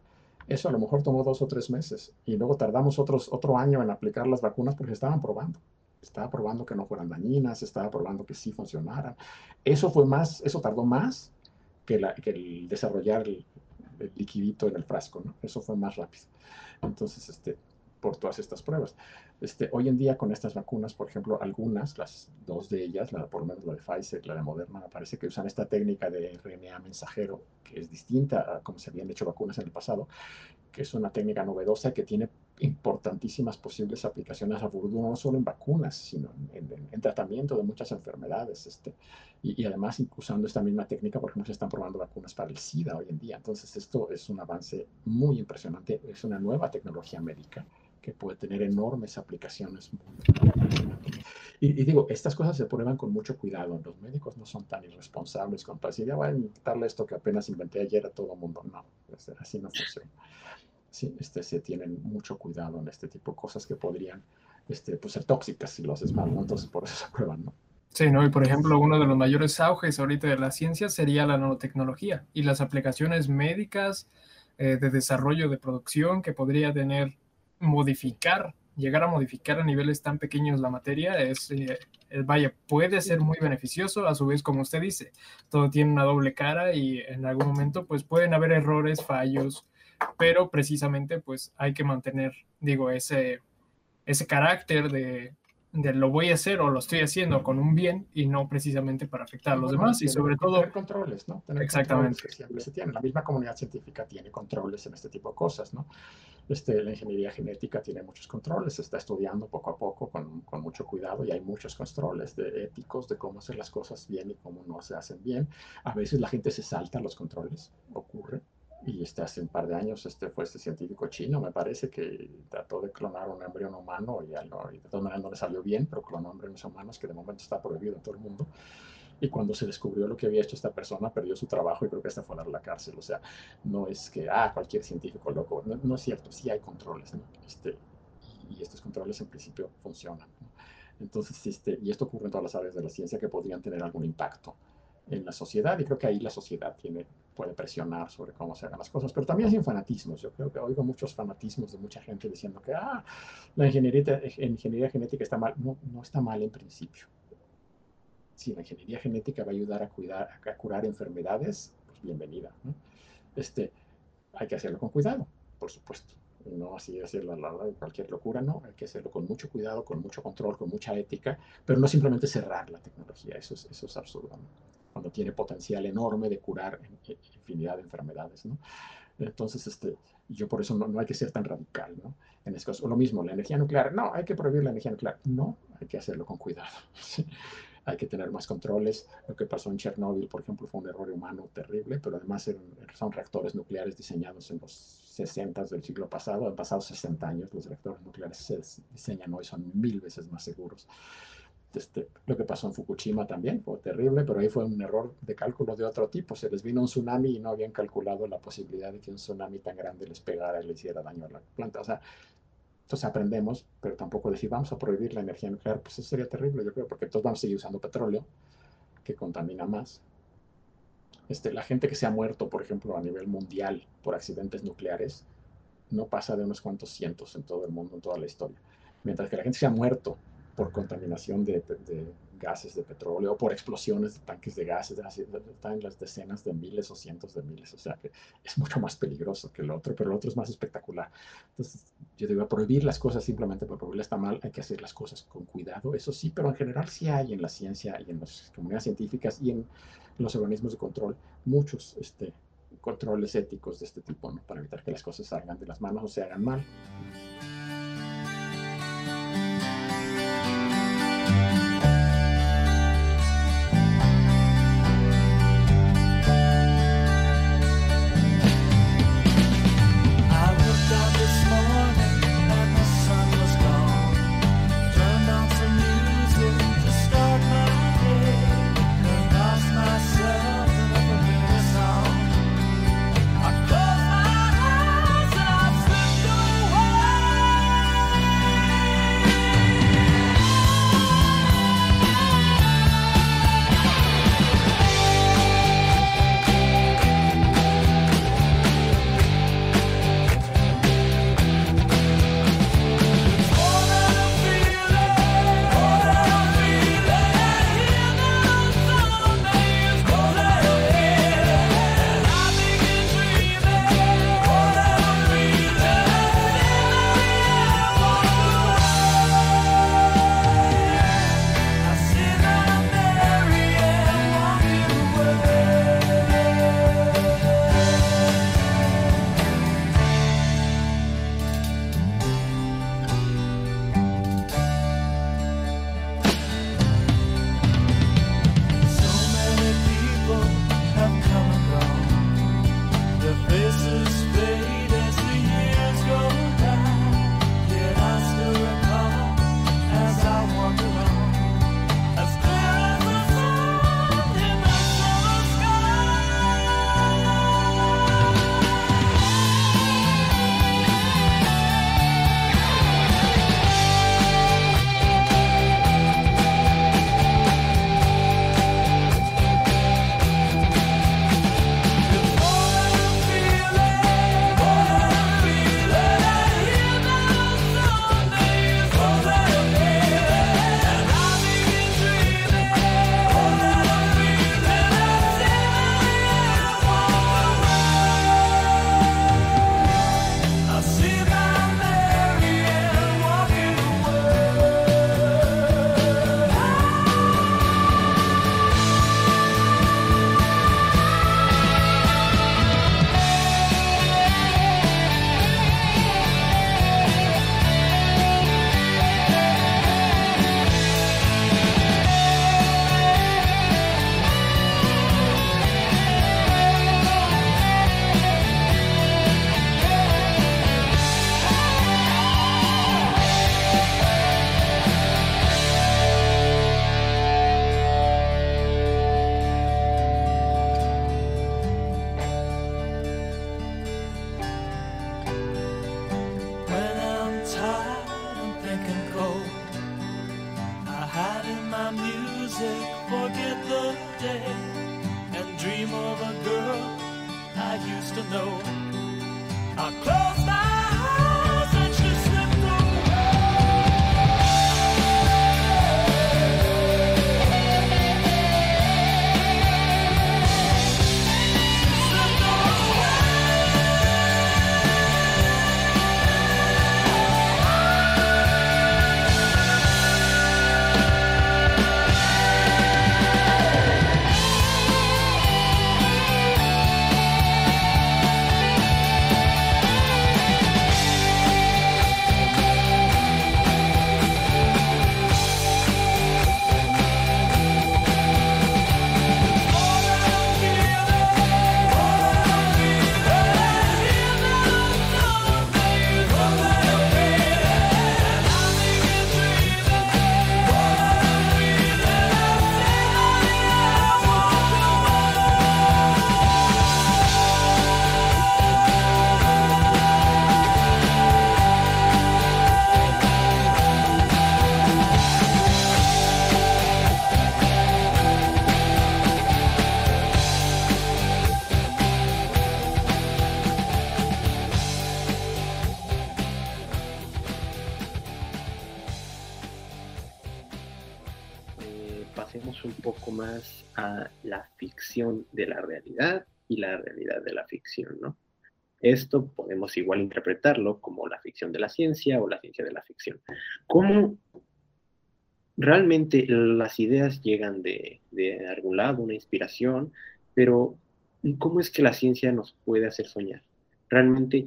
eso a lo mejor tomó dos o tres meses y luego tardamos otros, otro año en aplicar las vacunas porque estaban probando. Estaba probando que no fueran dañinas, estaba probando que sí funcionaran. Eso fue más, eso tardó más que, la, que el desarrollar el, el, liquidito en el frasco, ¿no? Eso fue más rápido. Entonces, este, por todas estas pruebas. Este, hoy en día con estas vacunas, por ejemplo, algunas, las dos de ellas, la, por lo menos la de Pfizer, la de Moderna, parece que usan esta técnica de RNA mensajero, que es distinta a como se habían hecho vacunas en el pasado, que es una técnica novedosa que tiene importantísimas posibles aplicaciones a futuro, no solo en vacunas, sino en, en, tratamiento de muchas enfermedades. Este, y, y, además, usando esta misma técnica, por ejemplo, se están probando vacunas para el SIDA hoy en día. Entonces, esto es un avance muy impresionante, es una nueva tecnología médica que puede tener enormes aplicaciones. Y, y, digo, estas cosas se prueban con mucho cuidado. Los médicos no son tan irresponsables para decir, ya voy a inventarle esto que apenas inventé ayer a todo el mundo. No, así no funciona. Sí, este, se tienen mucho cuidado en este tipo de cosas que podrían este, pues, ser tóxicas si lo haces mal. Entonces por eso se prueban, ¿no? Sí, ¿no? Y por ejemplo, uno de los mayores auges ahorita de la ciencia sería la nanotecnología y las aplicaciones médicas eh, de desarrollo de producción que podría tener modificar llegar a modificar a niveles tan pequeños la materia es, eh, vaya, puede ser muy beneficioso, a su vez, como usted dice, todo tiene una doble cara y en algún momento pues pueden haber errores, fallos, pero precisamente pues hay que mantener, digo, ese, ese carácter de, de lo voy a hacer o lo estoy haciendo con un bien y no precisamente para afectar a los demás y sobre todo tener controles, ¿no? Tener exactamente controles que siempre se tienen. La misma comunidad científica tiene controles en este tipo de cosas, ¿no? Este, la ingeniería genética tiene muchos controles, se está estudiando poco a poco con, con, mucho cuidado y hay muchos controles de éticos de cómo hacer las cosas bien y cómo no se hacen bien. A veces la gente se salta los controles, ocurre, y este, hace un par de años este, fue este científico chino, me parece, que trató de clonar un embrión humano y, y de todas maneras no le salió bien, pero clonó embriones humanos que de momento está prohibido en todo el mundo. Y cuando se descubrió lo que había hecho esta persona, perdió su trabajo y creo que hasta fue a la cárcel. O sea, no es que, ah, cualquier científico loco. No, no es cierto, sí hay controles, ¿no? Este, y estos controles en principio funcionan. Entonces, este, y esto ocurre en todas las áreas de la ciencia que podrían tener algún impacto en la sociedad y creo que ahí la sociedad tiene, puede presionar sobre cómo se hagan las cosas, pero también sin fanatismos. Yo creo que oigo muchos fanatismos de mucha gente diciendo que ah, la ingeniería, ingeniería genética está mal. No, no está mal en principio. Si la ingeniería genética va a ayudar a, cuidar, a curar enfermedades, pues bienvenida. ¿no? Este, hay que hacerlo con cuidado, por supuesto. No así hacerlo a cualquier locura, no. Hay que hacerlo con mucho cuidado, con mucho control, con mucha ética, pero no simplemente cerrar la tecnología. Eso es, eso es absurdo. ¿no? Cuando tiene potencial enorme de curar infinidad de enfermedades, ¿no? Entonces, este, yo por eso no, no hay que ser tan radical, ¿no? En este caso, lo mismo, la energía nuclear, no, hay que prohibir la energía nuclear, no, hay que hacerlo con cuidado, hay que tener más controles. Lo que pasó en Chernóbil, por ejemplo, fue un error humano terrible, pero además son reactores nucleares diseñados en los 60 del siglo pasado, han pasado 60 años, los reactores nucleares se diseñan hoy, son mil veces más seguros. Este, lo que pasó en Fukushima también fue terrible, pero ahí fue un error de cálculo de otro tipo. Se les vino un tsunami y no habían calculado la posibilidad de que un tsunami tan grande les pegara y le hiciera daño a la planta. O sea, entonces aprendemos, pero tampoco decir vamos a prohibir la energía nuclear, pues eso sería terrible, yo creo, porque todos vamos a seguir usando petróleo, que contamina más. Este, la gente que se ha muerto, por ejemplo, a nivel mundial por accidentes nucleares, no pasa de unos cuantos cientos en todo el mundo, en toda la historia. Mientras que la gente se ha muerto por contaminación de, de, gases de petróleo o por explosiones de tanques de gases, están en las decenas de miles o cientos de miles, o sea que es mucho más peligroso que el otro, pero el otro es más espectacular. Entonces, yo digo, prohibir las cosas simplemente por prohibirlas está mal, hay que hacer las cosas con cuidado, eso sí, pero en general sí hay en la ciencia y en las comunidades científicas y en los organismos de control muchos este, controles éticos de este tipo, ¿no? para evitar que las cosas salgan de las manos o se hagan mal. my music, forget the day, and dream of a girl I used to know. I close my eyes. Esto podemos igual interpretarlo como la ficción de la ciencia o la ciencia de la ficción. ¿Cómo realmente las ideas llegan de, de algún lado, una inspiración, pero ¿cómo es que la ciencia nos puede hacer soñar? Realmente,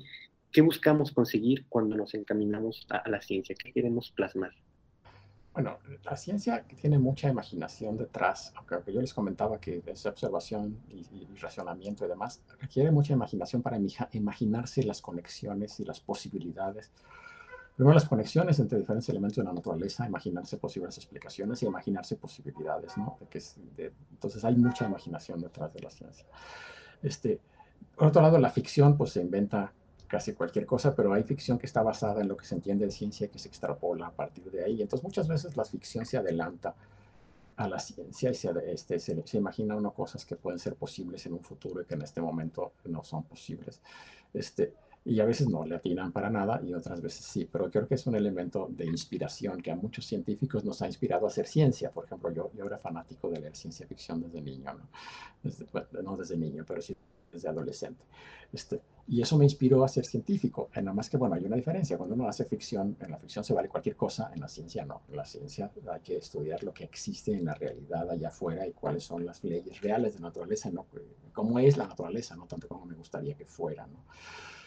¿qué buscamos conseguir cuando nos encaminamos a, a la ciencia? ¿Qué queremos plasmar? Bueno, la ciencia tiene mucha imaginación detrás, aunque yo les comentaba que es observación y, y- razonamiento y demás, requiere mucha imaginación para imaginarse las conexiones y las posibilidades. Primero, las conexiones entre diferentes elementos de la naturaleza, imaginarse posibles explicaciones y imaginarse posibilidades, ¿no? De que de- entonces, hay mucha imaginación detrás de la ciencia. Este, por otro lado, la ficción, pues se inventa casi cualquier cosa, pero hay ficción que está basada en lo que se entiende de ciencia que se extrapola a partir de ahí. Entonces, muchas veces la ficción se adelanta a la ciencia y se, este, se imagina uno cosas que pueden ser posibles en un futuro y que en este momento no son posibles. Este, y a veces no le atinan para nada y otras veces sí, pero creo que es un elemento de inspiración que a muchos científicos nos ha inspirado a hacer ciencia. Por ejemplo, yo, yo era fanático de leer ciencia ficción desde niño, ¿no? Desde, bueno, no desde niño, pero sí desde adolescente. Este, y eso me inspiró a ser científico. Eh, Nada más que, bueno, hay una diferencia. Cuando uno hace ficción, en la ficción se vale cualquier cosa, en la ciencia no. En la ciencia hay que estudiar lo que existe en la realidad allá afuera y cuáles son las leyes reales de la naturaleza, no cómo es la naturaleza, no tanto como me gustaría que fuera, ¿no?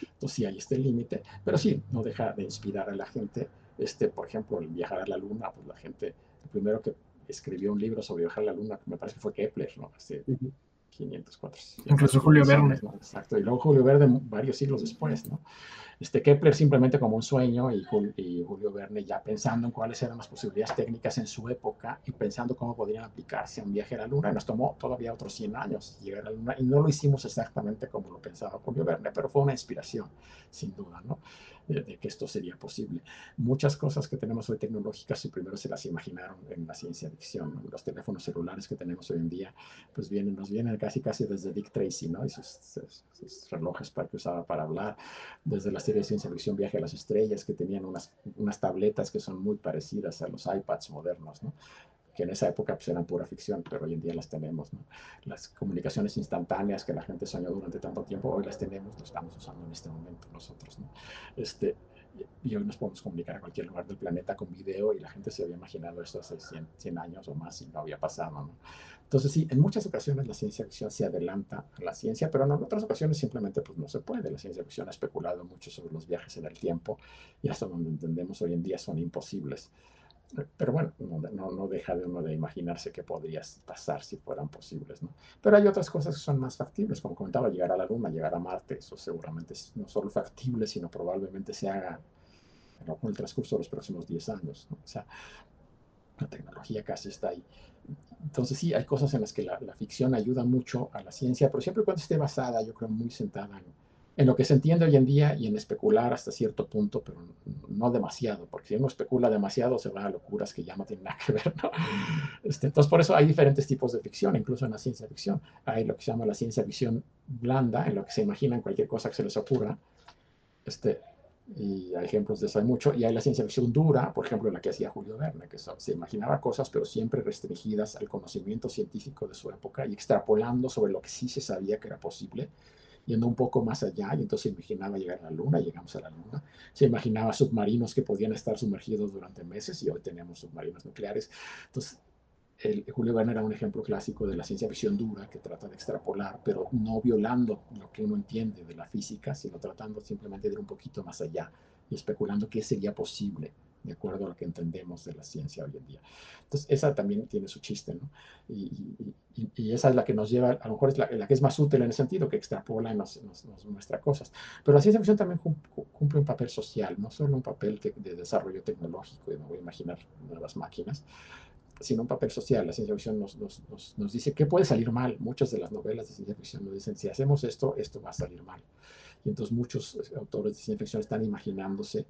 Entonces sí hay este límite, pero sí, no deja de inspirar a la gente. Este, por ejemplo, el viajar a la luna, pues la gente, el primero que escribió un libro sobre viajar a la luna, me parece que fue Kepler, ¿no? 500, 400. Incluso Julio Verne. ¿no? Exacto, y luego Julio Verne varios siglos después, ¿no? Este Kepler simplemente como un sueño y, Jul- y Julio Verne ya pensando en cuáles eran las posibilidades técnicas en su época y pensando cómo podrían aplicarse a un viaje a la Luna. Nos tomó todavía otros 100 años llegar a la Luna y no lo hicimos exactamente como lo pensaba Julio Verne, pero fue una inspiración, sin duda, ¿no? De, de que esto sería posible. Muchas cosas que tenemos hoy tecnológicas, y primero se las imaginaron en la ciencia ficción. ¿no? Los teléfonos celulares que tenemos hoy en día, pues vienen, nos vienen casi casi desde Dick Tracy, ¿no? Y sus, sus- sus relojes para que usaba para hablar, desde la serie de ciencia ficción Viaje a las Estrellas, que tenían unas, unas tabletas que son muy parecidas a los iPads modernos, ¿no? Que en esa época pues, eran pura ficción, pero hoy en día las tenemos. ¿no? Las comunicaciones instantáneas que la gente soñó durante tanto tiempo, hoy las tenemos, lo estamos usando en este momento nosotros. ¿no? Este, y hoy nos podemos comunicar a cualquier lugar del planeta con video y la gente se había imaginado esto hace 100, 100 años o más y no había pasado. ¿no? Entonces sí, en muchas ocasiones la ciencia ficción se adelanta a la ciencia, pero en otras ocasiones simplemente pues, no se puede. La ciencia ficción ha especulado mucho sobre los viajes en el tiempo y hasta donde entendemos hoy en día son imposibles. Pero bueno, no, no, no deja de uno de imaginarse que podría pasar si fueran posibles, ¿no? Pero hay otras cosas que son más factibles, como comentaba, llegar a la Luna, llegar a Marte, eso seguramente es no solo factible, sino probablemente se haga en el transcurso de los próximos 10 años, ¿no? O sea, la tecnología casi está ahí. Entonces sí, hay cosas en las que la, la ficción ayuda mucho a la ciencia, pero siempre cuando esté basada, yo creo, muy sentada en lo que se entiende hoy en día y en especular hasta cierto punto, pero no demasiado, porque si uno especula demasiado se va a locuras que ya no tienen nada que ver, ¿no? Este, entonces, por eso hay diferentes tipos de ficción, incluso en la ciencia ficción. Hay lo que se llama la ciencia ficción blanda, en lo que se imaginan cualquier cosa que se les ocurra, este, y hay ejemplos de eso hay mucho, y hay la ciencia ficción dura, por ejemplo, en la que hacía Julio Verne, que se imaginaba cosas, pero siempre restringidas al conocimiento científico de su época y extrapolando sobre lo que sí se sabía que era posible yendo un poco más allá, y entonces imaginaba llegar a la Luna, llegamos a la Luna, se imaginaba submarinos que podían estar sumergidos durante meses, y hoy tenemos submarinos nucleares. Entonces, el, Julio Verne era un ejemplo clásico de la ciencia ficción dura que trata de extrapolar, pero no violando lo que uno entiende de la física, sino tratando simplemente de ir un poquito más allá y especulando qué sería posible de acuerdo a lo que entendemos de la ciencia hoy en día. Entonces, esa también tiene su chiste, ¿no? Y, esa es la que nos lleva, a lo mejor es la, que es más útil en el sentido, que extrapola y nos, muestra cosas. Pero la ciencia ficción también cumple un papel social, no solo un papel de desarrollo tecnológico, y me voy a imaginar nuevas máquinas, sino un papel social. La ciencia ficción nos, nos, nos, dice qué puede salir mal. Muchas de las novelas de ciencia ficción nos dicen, si hacemos esto, esto va a salir mal. Y entonces muchos autores de ciencia ficción están imaginándose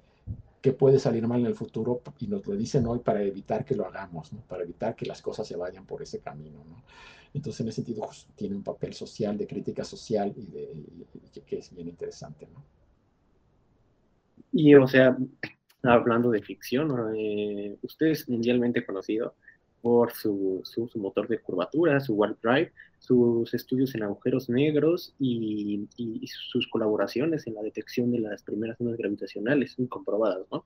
qué puede salir mal en el futuro y nos lo dicen hoy para evitar que lo hagamos, para evitar que las cosas se vayan por ese camino. ¿no? Entonces, en ese sentido, pues, tiene un papel social, de crítica social y, de, que, es bien interesante. Y, o sea, hablando de ficción, eh, usted es mundialmente conocido por su, su, motor de curvatura, su warp drive, sus estudios en agujeros negros y, y, sus colaboraciones en la detección de las primeras ondas gravitacionales incomprobadas, ¿no?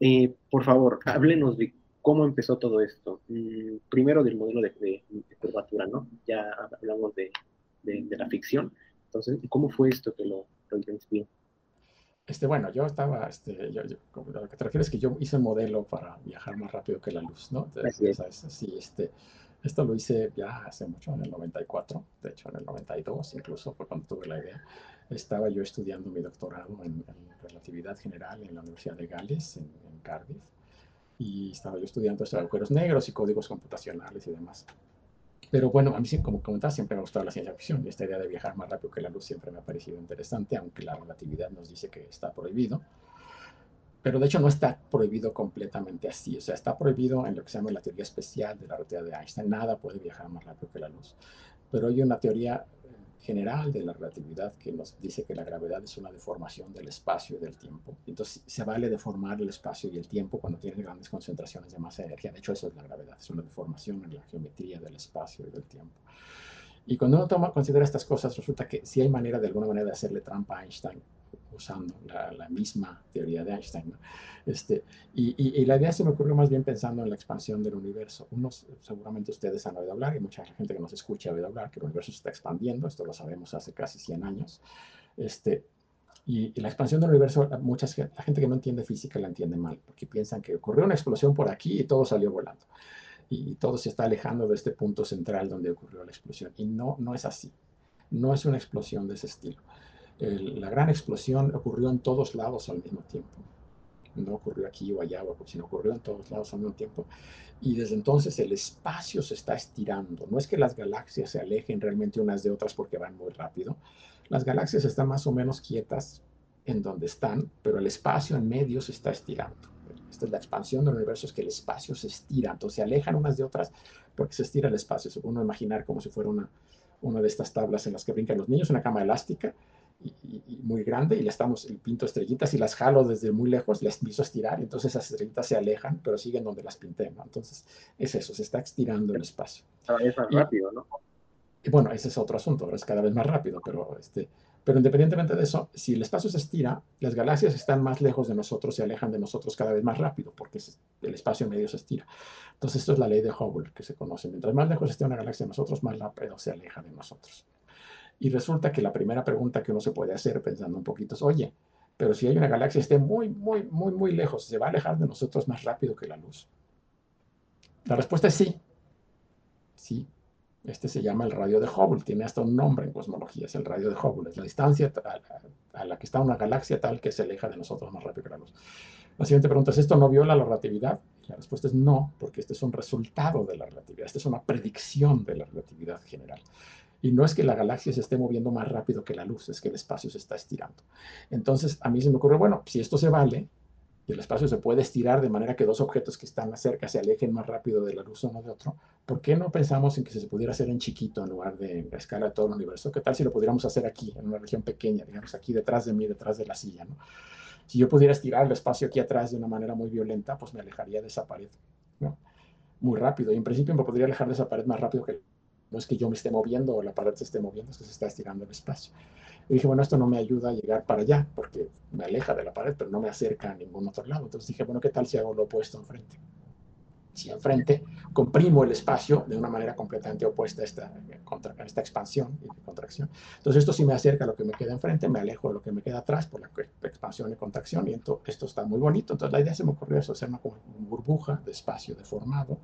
Eh, por favor, háblenos de cómo empezó todo esto. Mm, primero del modelo de, de, curvatura, ¿no? Ya hablamos de, de, la ficción. Entonces, ¿cómo fue esto que lo, lo? Este, bueno, yo estaba, este, yo, lo que te refieres es que yo hice un modelo para viajar más rápido que la luz, ¿no? sí, este, esto lo hice ya hace mucho, en el 94, de hecho en el 92 incluso fue cuando tuve la idea. Estaba yo estudiando mi doctorado en, relatividad general en la Universidad de Gales, en, en Cardiff, y estaba yo estudiando estos agujeros negros y códigos computacionales y demás. Pero bueno, a mí, como comentaba, siempre me ha gustado la ciencia ficción esta idea de viajar más rápido que la luz siempre me ha parecido interesante, aunque la relatividad nos dice que está prohibido. Pero de hecho no está prohibido completamente así, o sea, está prohibido en lo que se llama la teoría especial de la relatividad de Einstein, nada puede viajar más rápido que la luz. Pero hay una teoría general de la relatividad que nos dice que la gravedad es una deformación del espacio y del tiempo. Entonces se vale deformar el espacio y el tiempo cuando tienes grandes concentraciones de masa de energía. De hecho, eso es la gravedad, es una deformación en la geometría del espacio y del tiempo. Y cuando uno toma, considera estas cosas, resulta que sí hay manera de alguna manera de hacerle trampa a Einstein usando la, misma teoría de Einstein. Este, y, la idea se me ocurrió más bien pensando en la expansión del universo. Unos, seguramente ustedes han oído hablar, y mucha gente que nos escucha ha oído hablar, que el universo se está expandiendo, esto lo sabemos hace casi 100 años. Este, y, la expansión del universo, mucha, la gente que no entiende física la entiende mal, porque piensan que ocurrió una explosión por aquí y todo salió volando. Y todo se está alejando de este punto central donde ocurrió la explosión. Y no, no es así. No es una explosión de ese estilo la gran explosión ocurrió en todos lados al mismo tiempo. No ocurrió aquí o allá, sino ocurrió en todos lados al mismo tiempo. Y desde entonces el espacio se está estirando. No es que las galaxias se alejen realmente unas de otras porque van muy rápido. Las galaxias están más o menos quietas en donde están, pero el espacio en medio se está estirando. Esta es la expansión del universo, es que el espacio se estira. Entonces se alejan unas de otras porque se estira el espacio. Se puede imaginar como si fuera una, una de estas tablas en las que brincan los niños, una cama elástica, y, muy grande y le estamos, el pinto estrellitas y las jalo desde muy lejos, las empiezo a estirar y entonces esas estrellitas se alejan, pero siguen donde las pinté, ¿no? Entonces es eso, se está estirando el espacio. Cada vez más rápido, ¿no? Y bueno, ese es otro asunto, es cada vez más rápido, pero, este, pero independientemente de eso, si el espacio se estira, las galaxias están más lejos de nosotros, se alejan de nosotros cada vez más rápido, porque el espacio medio se estira. Entonces esto es la ley de Hubble que se conoce. Mientras más lejos esté una galaxia de nosotros, más rápido se aleja de nosotros. Y resulta que la primera pregunta que uno se puede hacer pensando un poquito es, oye, pero si hay una galaxia esté muy, muy, muy, muy lejos, ¿se va a alejar de nosotros más rápido que la luz? La respuesta es sí. Sí. Este se llama el radio de Hubble, tiene hasta un nombre en cosmología, es el radio de Hubble, es la distancia a la que está una galaxia tal que se aleja de nosotros más rápido que la luz. La siguiente pregunta es, ¿esto no viola la relatividad? La respuesta es no, porque este es un resultado de la relatividad, esta es una predicción de la relatividad general. Y no es que la galaxia se esté moviendo más rápido que la luz, es que el espacio se está estirando. Entonces, a mí se me ocurre, bueno, si esto se vale, y el espacio se puede estirar de manera que dos objetos que están cerca se alejen más rápido de la luz uno de otro, ¿por qué no pensamos en que se pudiera hacer en chiquito en lugar de en la escala de todo el universo? ¿Qué tal si lo pudiéramos hacer aquí, en una región pequeña, digamos, aquí detrás de mí, detrás de la silla. Si yo pudiera estirar el espacio aquí atrás de una manera muy violenta, pues me alejaría de esa pared. Muy rápido. Y en principio me podría alejar de esa pared más rápido que no es que yo me esté moviendo o la pared se esté moviendo, es que se está estirando el espacio. Y dije, bueno, esto no me ayuda a llegar para allá, porque me aleja de la pared, pero no me acerca a ningún otro lado. Entonces dije, bueno, ¿qué tal si hago lo opuesto enfrente? Si enfrente comprimo el espacio de una manera completamente opuesta a esta, a esta expansión y contracción. Entonces esto sí me acerca a lo que me queda enfrente, me alejo de lo que me queda atrás por la expansión y contracción, y esto, esto está muy bonito. Entonces la idea se me ocurrió eso, hacer una burbuja de espacio deformado,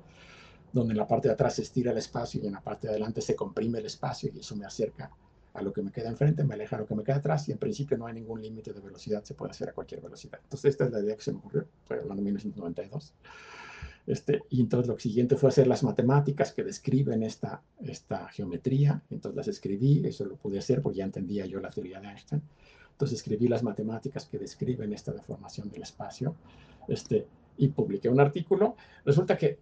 donde en la parte de atrás se estira el espacio y en la parte de adelante se comprime el espacio y eso me acerca a lo que me queda enfrente, me aleja a lo que me queda atrás y en principio no hay ningún límite de velocidad, se puede hacer a cualquier velocidad. Entonces esta es la idea que se me ocurrió, fue hablando de 1992. Este, y entonces lo siguiente fue hacer las matemáticas que describen esta, esta geometría, entonces las escribí, eso lo pude hacer porque ya entendía yo la teoría de Einstein. Entonces escribí las matemáticas que describen esta deformación del espacio este, y publiqué un artículo. Resulta que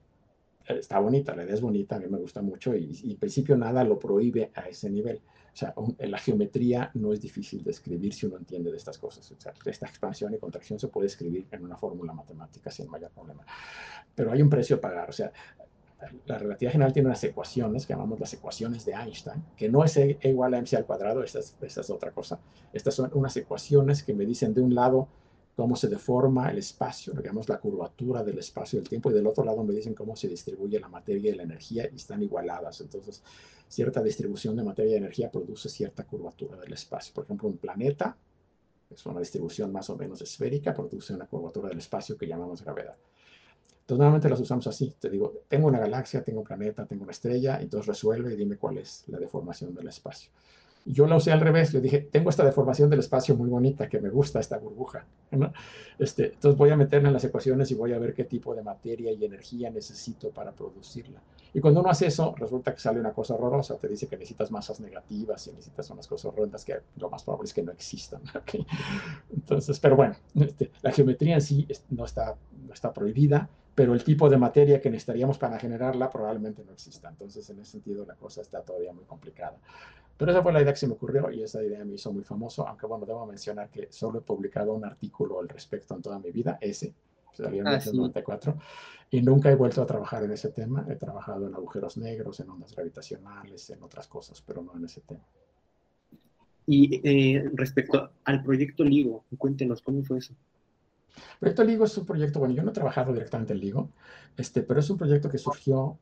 está bonita, la idea es bonita, a mí me gusta mucho y, y en principio nada lo prohíbe a ese nivel. O sea, la geometría no es difícil de escribir si uno entiende de estas cosas. O sea, esta expansión y contracción se puede escribir en una fórmula matemática sin mayor problema. Pero hay un precio a pagar. O sea, la relatividad general tiene unas ecuaciones que llamamos las ecuaciones de Einstein, que no es E igual a mc al cuadrado, esta es, esta es otra cosa. Estas son unas ecuaciones que me dicen de un lado cómo se deforma el espacio, llamamos la curvatura del espacio y del tiempo, y del otro lado me dicen cómo se distribuye la materia y la energía y están igualadas. Entonces, cierta distribución de materia y energía produce cierta curvatura del espacio. Por ejemplo, un planeta, es una distribución más o menos esférica, produce una curvatura del espacio que llamamos gravedad. Entonces, normalmente las usamos así. Te digo, tengo una galaxia, tengo un planeta, tengo una estrella, entonces resuelve y dime cuál es la deformación del espacio. Yo la usé al revés, yo dije, tengo esta deformación del espacio muy bonita, que me gusta esta burbuja. Este, entonces voy a meterla en las ecuaciones y voy a ver qué tipo de materia y energía necesito para producirla. Y cuando uno hace eso, resulta que sale una cosa horrorosa, te dice que necesitas masas negativas y necesitas unas cosas horrendas que lo más probable es que no existan. Entonces, pero bueno, este, la geometría en sí no está, no está prohibida, pero el tipo de materia que necesitaríamos para generarla probablemente no exista. Entonces, en ese sentido, la cosa está todavía muy complicada. Pero esa fue la idea que se me ocurrió y esa idea me hizo muy famoso, aunque bueno, debo mencionar que solo he publicado un artículo al respecto en toda mi vida, ese, salió en 1994, ah, y nunca he vuelto a trabajar en ese tema. He trabajado en agujeros negros, en ondas gravitacionales, en otras cosas, pero no en ese tema. Y eh, respecto al proyecto LIGO, cuéntenos, ¿cómo fue eso? El proyecto LIGO es un proyecto, bueno, yo no he trabajado directamente en LIGO, este, pero es un proyecto que surgió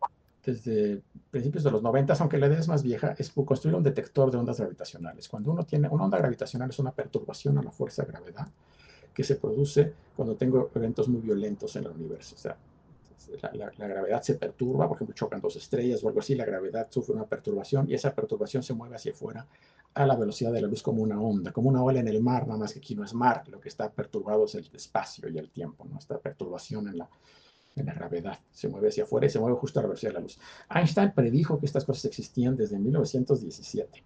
desde principios de los 90, aunque la idea es más vieja, es construir un detector de ondas gravitacionales. Cuando uno tiene una onda gravitacional es una perturbación a la fuerza de gravedad que se produce cuando tengo eventos muy violentos en el universo. O sea, la, la, gravedad se perturba, por ejemplo, chocan dos estrellas o algo así, la gravedad sufre una perturbación y esa perturbación se mueve hacia afuera a la velocidad de la luz como una onda, como una ola en el mar, nada más que aquí no es mar, lo que está perturbado es el espacio y el tiempo, ¿no? Esta perturbación en la, en la gravedad. Se mueve hacia afuera y se mueve justo a la velocidad de la luz. Einstein predijo que estas cosas existían desde 1917.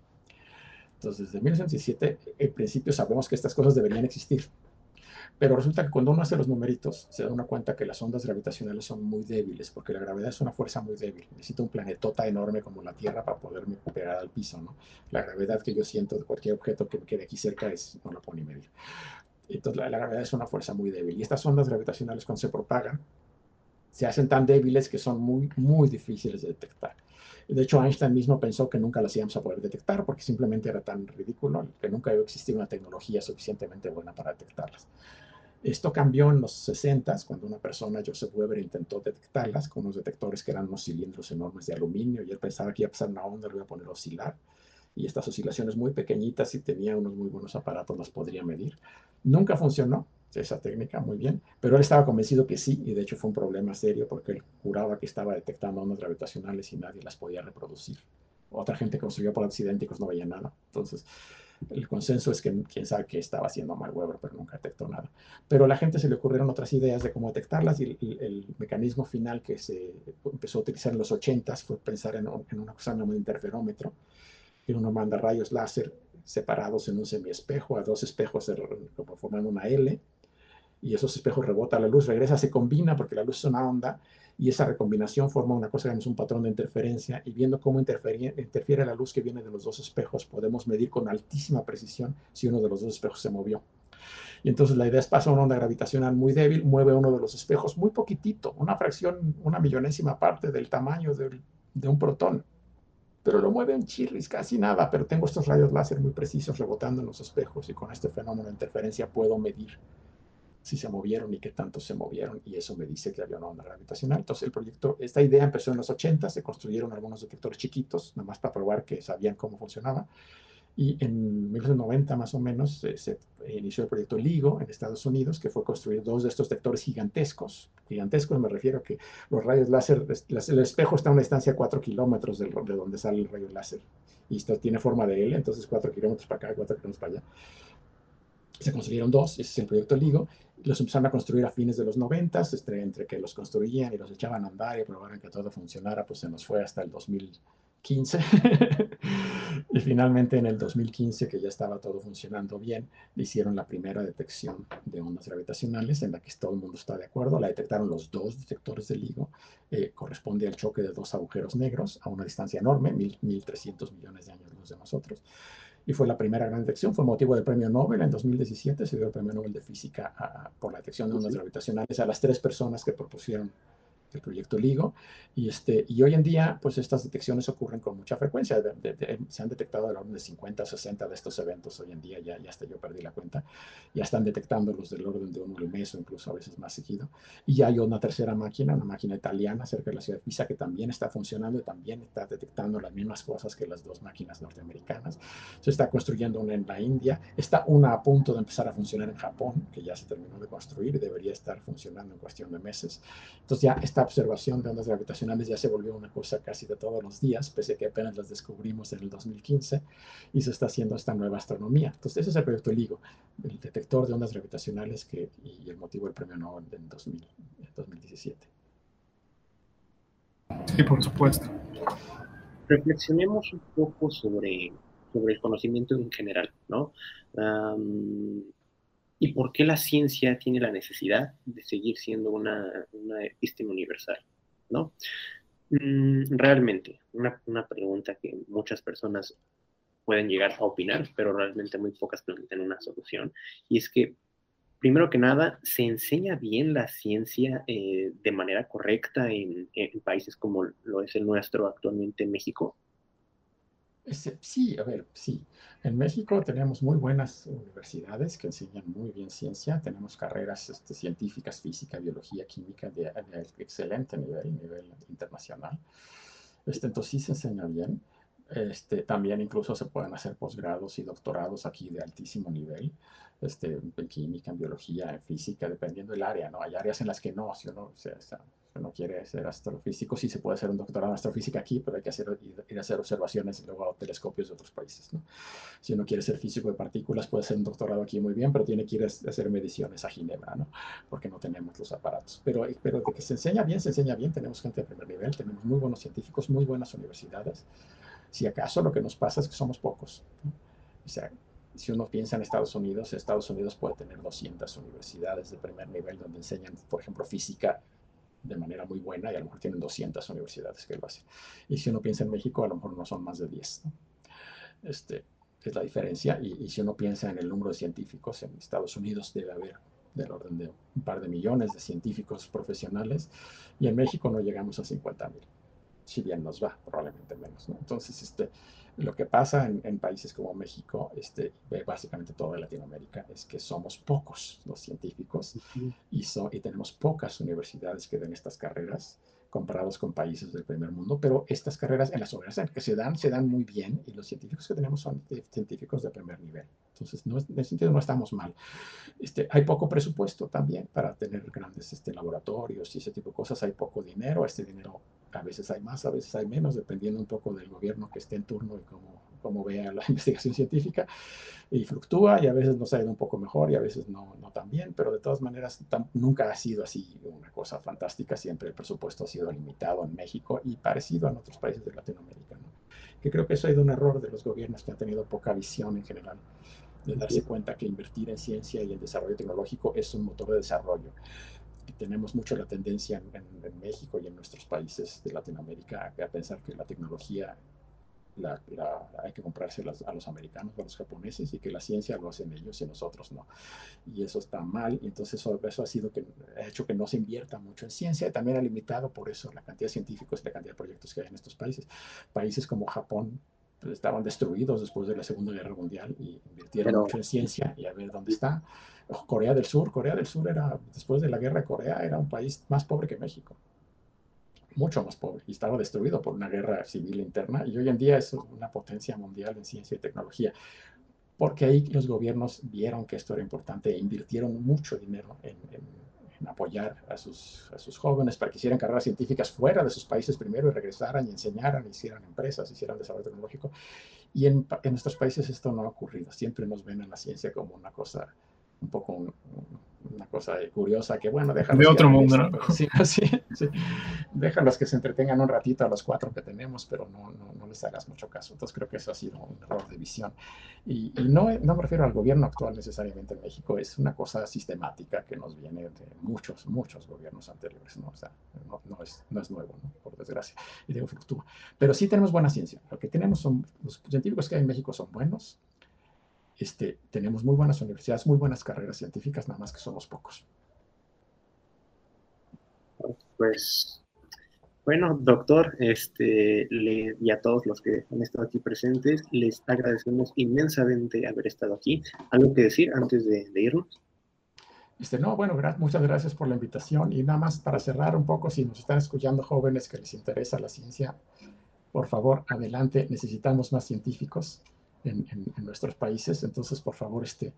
Entonces, desde 1917, en principio sabemos que estas cosas deberían existir. Pero resulta que cuando uno hace los numeritos, se da una cuenta que las ondas gravitacionales son muy débiles, porque la gravedad es una fuerza muy débil. Necesito un planetota enorme como la Tierra para poderme pegar al piso, ¿no? La gravedad que yo siento de cualquier objeto que me quede aquí cerca es, no lo puedo ni medir. Entonces, la, la gravedad es una fuerza muy débil. Y estas ondas gravitacionales, cuando se propagan, se hacen tan débiles que son muy, muy difíciles de detectar. De hecho, Einstein mismo pensó que nunca las íbamos a poder detectar porque simplemente era tan ridículo que nunca iba a existir una tecnología suficientemente buena para detectarlas. Esto cambió en los 60 cuando una persona, Joseph Weber, intentó detectarlas con unos detectores que eran unos cilindros enormes de aluminio y él pensaba que iba a pasar una onda, lo iba a poner a oscilar y estas oscilaciones muy pequeñitas, y tenía unos muy buenos aparatos, las podría medir. Nunca funcionó esa técnica muy bien, pero él estaba convencido que sí, y de hecho fue un problema serio porque él juraba que estaba detectando ondas gravitacionales y nadie las podía reproducir. Otra gente construyó y pues no veía nada. Entonces, el consenso es que quién sabe qué estaba haciendo mal Weber, pero nunca detectó nada. Pero a la gente se le ocurrieron otras ideas de cómo detectarlas y el, mecanismo final que se empezó a utilizar en los 80 fue pensar en, en una cosa llamada interferómetro, y uno manda rayos láser separados en un semiespejo a dos espejos como formando una L, y esos espejos rebota la luz, regresa, se combina porque la luz es una onda, y esa recombinación forma una cosa que es un patrón de interferencia, y viendo cómo interfiere la luz que viene de los dos espejos, podemos medir con altísima precisión si uno de los dos espejos se movió. Y entonces la idea es pasar una onda gravitacional muy débil, mueve uno de los espejos muy poquitito, una fracción, una millonésima parte del tamaño de, un protón pero lo mueve un chirris, casi nada, pero tengo estos rayos láser muy precisos rebotando en los espejos y con este fenómeno de interferencia puedo medir si se movieron y qué tanto se movieron y eso me dice que había una onda gravitacional. Entonces el proyecto, esta idea empezó en los 80, se construyeron algunos detectores chiquitos, nada más para probar que sabían cómo funcionaba y en 1990 más o menos se, inició el proyecto LIGO en Estados Unidos, que fue construir dos de estos detectores gigantescos. Gigantescos me refiero a que los rayos láser, el espejo está a una distancia de 4 kilómetros de donde sale el rayo láser. Y esto tiene forma de L, entonces 4 kilómetros para acá, 4 kilómetros para allá. Se construyeron dos, ese es el proyecto LIGO. Los empezaron a construir a fines de los 90, entre, entre que los construían y los echaban a andar y probaron que todo funcionara, pues se nos fue hasta el 2000 15. y finalmente en el 2015, que ya estaba todo funcionando bien, hicieron la primera detección de ondas gravitacionales en la que todo el mundo está de acuerdo. La detectaron los dos detectores del LIGO. Eh, corresponde al choque de dos agujeros negros a una distancia enorme, 1.300 millones de años luz de nosotros. Y fue la primera gran detección, fue motivo del premio Nobel en 2017, se dio el premio Nobel de Física por la detección de ondas gravitacionales a las tres personas que propusieron el proyecto LIGO. Y, este, y hoy en día, pues estas detecciones ocurren con mucha frecuencia. se han detectado al orden de 50 o 60 de estos eventos hoy en día, ya, ya hasta yo perdí la cuenta. Ya están detectando los del orden de uno al mes o incluso a veces más seguido. Y ya hay una tercera máquina, una máquina italiana cerca de la ciudad de Pisa que también está funcionando y también está detectando las mismas cosas que las dos máquinas norteamericanas. Se está construyendo una en la India. Está una a punto de empezar a funcionar en Japón, que ya se terminó de construir y debería estar funcionando en cuestión de meses. Entonces ya está observación de ondas gravitacionales ya se volvió una cosa casi de todos los días, pese a que apenas las descubrimos en el 2015 y se está haciendo esta nueva astronomía. Entonces, ese es el proyecto LIGO, el detector de ondas gravitacionales que, y el motivo del premio Nobel en 2017. Sí, por supuesto. Reflexionemos un poco sobre, sobre el conocimiento en general, ¿no? y por qué la ciencia tiene la necesidad de seguir siendo una, una universal, ¿no? Mm, realmente, una, una, pregunta que muchas personas pueden llegar a opinar, pero realmente muy pocas plantean una solución, y es que, primero que nada, ¿se enseña bien la ciencia eh, de manera correcta en, países como lo es el nuestro actualmente en México? Sí, a ver, sí. En México tenemos muy buenas universidades que enseñan muy bien ciencia. Tenemos carreras este, científicas, física, biología, química de, excelente nivel, nivel internacional. Este, entonces sí se enseña bien. Este, también incluso se pueden hacer posgrados y doctorados aquí de altísimo nivel, este, en química, en biología, en física, dependiendo del área, ¿no? Hay áreas en las que no, si uno, se no quiere ser astrofísico, sí se puede hacer un doctorado en astrofísica aquí, pero hay que hacer, ir a hacer observaciones luego a telescopios de otros países. ¿no? Si uno quiere ser físico de partículas, puede hacer un doctorado aquí muy bien, pero tiene que ir a hacer mediciones a Ginebra, ¿no? porque no tenemos los aparatos. Pero, pero de que se enseña bien, se enseña bien, tenemos gente de primer nivel, tenemos muy buenos científicos, muy buenas universidades. Si acaso lo que nos pasa es que somos pocos. O sea, si uno piensa en Estados Unidos, Estados Unidos puede tener 200 universidades de primer nivel donde enseñan, por ejemplo, física de manera muy buena y a lo mejor tienen 200 universidades que lo hacen. Y si uno piensa en México, a lo mejor no son más de 10. Este, es la diferencia. Y, si uno piensa en el número de científicos, en Estados Unidos debe haber del orden de un par de millones de científicos profesionales y en México no llegamos a 50 mil. Si bien nos va, probablemente menos. Entonces, este, lo que pasa en, países como México, este, básicamente toda Latinoamérica, es que somos pocos los científicos y, y tenemos pocas universidades que den estas carreras comparados con países del primer mundo, pero estas carreras en las universidades que se dan, se dan muy bien y los científicos que tenemos son científicos de primer nivel. Entonces, no, en ese sentido no estamos mal. Este, hay poco presupuesto también para tener grandes este, laboratorios y ese tipo de cosas. Hay poco dinero. Este dinero a veces hay más, a veces hay menos, dependiendo un poco del gobierno que esté en turno y cómo, cómo vea la investigación científica. Y fluctúa y a veces nos ha ido un poco mejor y a veces no, no tan bien, pero de todas maneras nunca ha sido así una cosa fantástica. Siempre el presupuesto ha sido limitado en México y parecido en otros países de Latinoamérica. ¿no? que creo que eso ha sido un error de los gobiernos que han tenido poca visión en general, de darse cuenta que invertir en ciencia y en desarrollo tecnológico es un motor de desarrollo. Tenemos mucho la tendencia en, en México y en nuestros países de Latinoamérica a pensar que la tecnología la, hay que comprárselas a los americanos o a los japoneses y que la ciencia lo hacen ellos y nosotros no. Y eso está mal y entonces eso, eso ha, sido que, ha hecho que no se invierta mucho en ciencia y también ha limitado por eso la cantidad de científicos y la cantidad de proyectos que hay en estos países. Países como Japón pues, estaban destruidos después de la Segunda Guerra Mundial y invirtieron mucho en ciencia y a ver dónde está. Corea del Sur, Corea del Sur era, después de la guerra de Corea, era un país más pobre que México mucho más pobre y estaba destruido por una guerra civil interna y hoy en día es una potencia mundial en ciencia y tecnología porque ahí los gobiernos vieron que esto era importante e invirtieron mucho dinero en, apoyar a sus, a sus, jóvenes para que hicieran carreras científicas fuera de sus países primero y regresaran y enseñaran, hicieran empresas, hicieran desarrollo tecnológico. Y en, en nuestros países esto no ha ocurrido. Siempre nos ven en la ciencia como una cosa un poco una cosa curiosa que, bueno, déjalos. De otro mundo, ¿no? Sí, sí, sí. Déjalos que se entretengan un ratito a los cuatro que tenemos, pero no, no, no, les hagas mucho caso. Entonces creo que eso ha sido un error de visión. Y, y, no, no me refiero al gobierno actual necesariamente en México, es una cosa sistemática que nos viene de muchos, muchos gobiernos anteriores, ¿no? O sea, no, no es, no es nuevo, ¿no? Por desgracia. Y digo, fluctúa. Pero sí tenemos buena ciencia. Lo que tenemos son, los científicos que hay en México son buenos, este, tenemos muy buenas universidades, muy buenas carreras científicas, nada más que somos pocos. Pues, bueno, doctor, este, le, y a todos los que han estado aquí presentes, les agradecemos inmensamente haber estado aquí. ¿Algo que decir antes de, irnos? Este, no, bueno, muchas gracias por la invitación y nada más para cerrar un poco, si nos están escuchando jóvenes que les interesa la ciencia, por favor, adelante, necesitamos más científicos en, nuestros países. Entonces, por favor, este,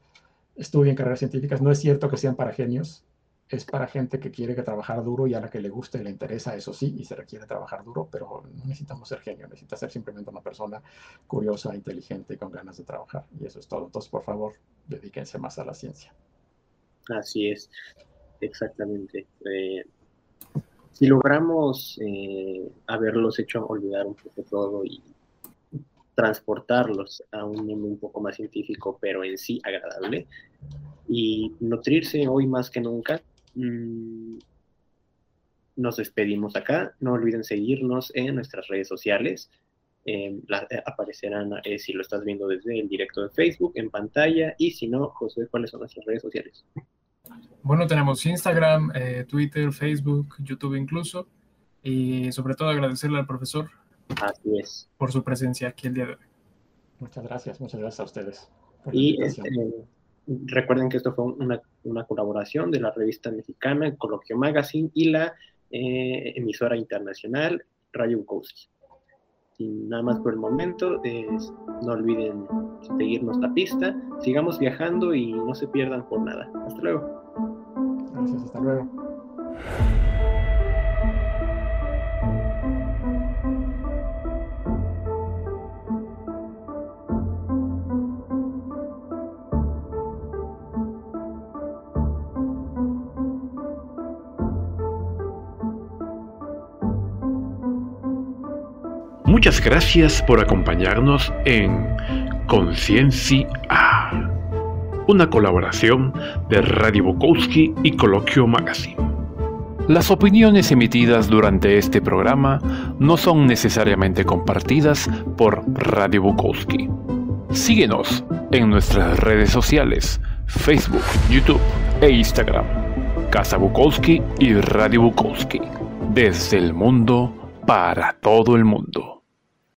estudien carreras científicas. No es cierto que sean para genios, es para gente que quiere que trabajar duro y a la que le gusta y le interesa, eso sí, y se requiere trabajar duro, pero no necesitamos ser genio, necesita ser simplemente una persona curiosa, inteligente, con ganas de trabajar. Y eso es todo. Entonces, por favor, dedíquense más a la ciencia. Así es, exactamente. Eh, si logramos eh, haberlos hecho olvidar un poco todo y transportarlos a un mundo un poco más científico, pero en sí agradable, y nutrirse hoy más que nunca. Mm, nos despedimos acá. No olviden seguirnos en nuestras redes sociales. Em, eh, aparecerán, eh, si lo estás viendo desde el directo de Facebook, en pantalla. Y si no, José, ¿cuáles son nuestras redes sociales? Bueno, tenemos Instagram, eh, Twitter, Facebook, YouTube incluso. Y sobre todo agradecerle al profesor Así es. Por su presencia aquí el día de hoy. Muchas gracias, muchas gracias a ustedes. y este, recuerden que esto fue una, colaboración de la revista mexicana Coloquio Magazine y la eh, emisora internacional Radio Bukowski. Sin nada más por el momento, no olviden seguirnos la pista, sigamos viajando y no se pierdan por nada. Hasta luego. Gracias, hasta luego. Muchas gracias por acompañarnos en Conciencia una colaboración de Radio Bukowski y Coloquio Magazine. Las opiniones emitidas durante este programa no son necesariamente compartidas por Radio Bukowski. Síguenos en nuestras redes sociales, Facebook, YouTube e Instagram. Casa Bukowski y Radio Bukowski. Desde el mundo para todo el mundo.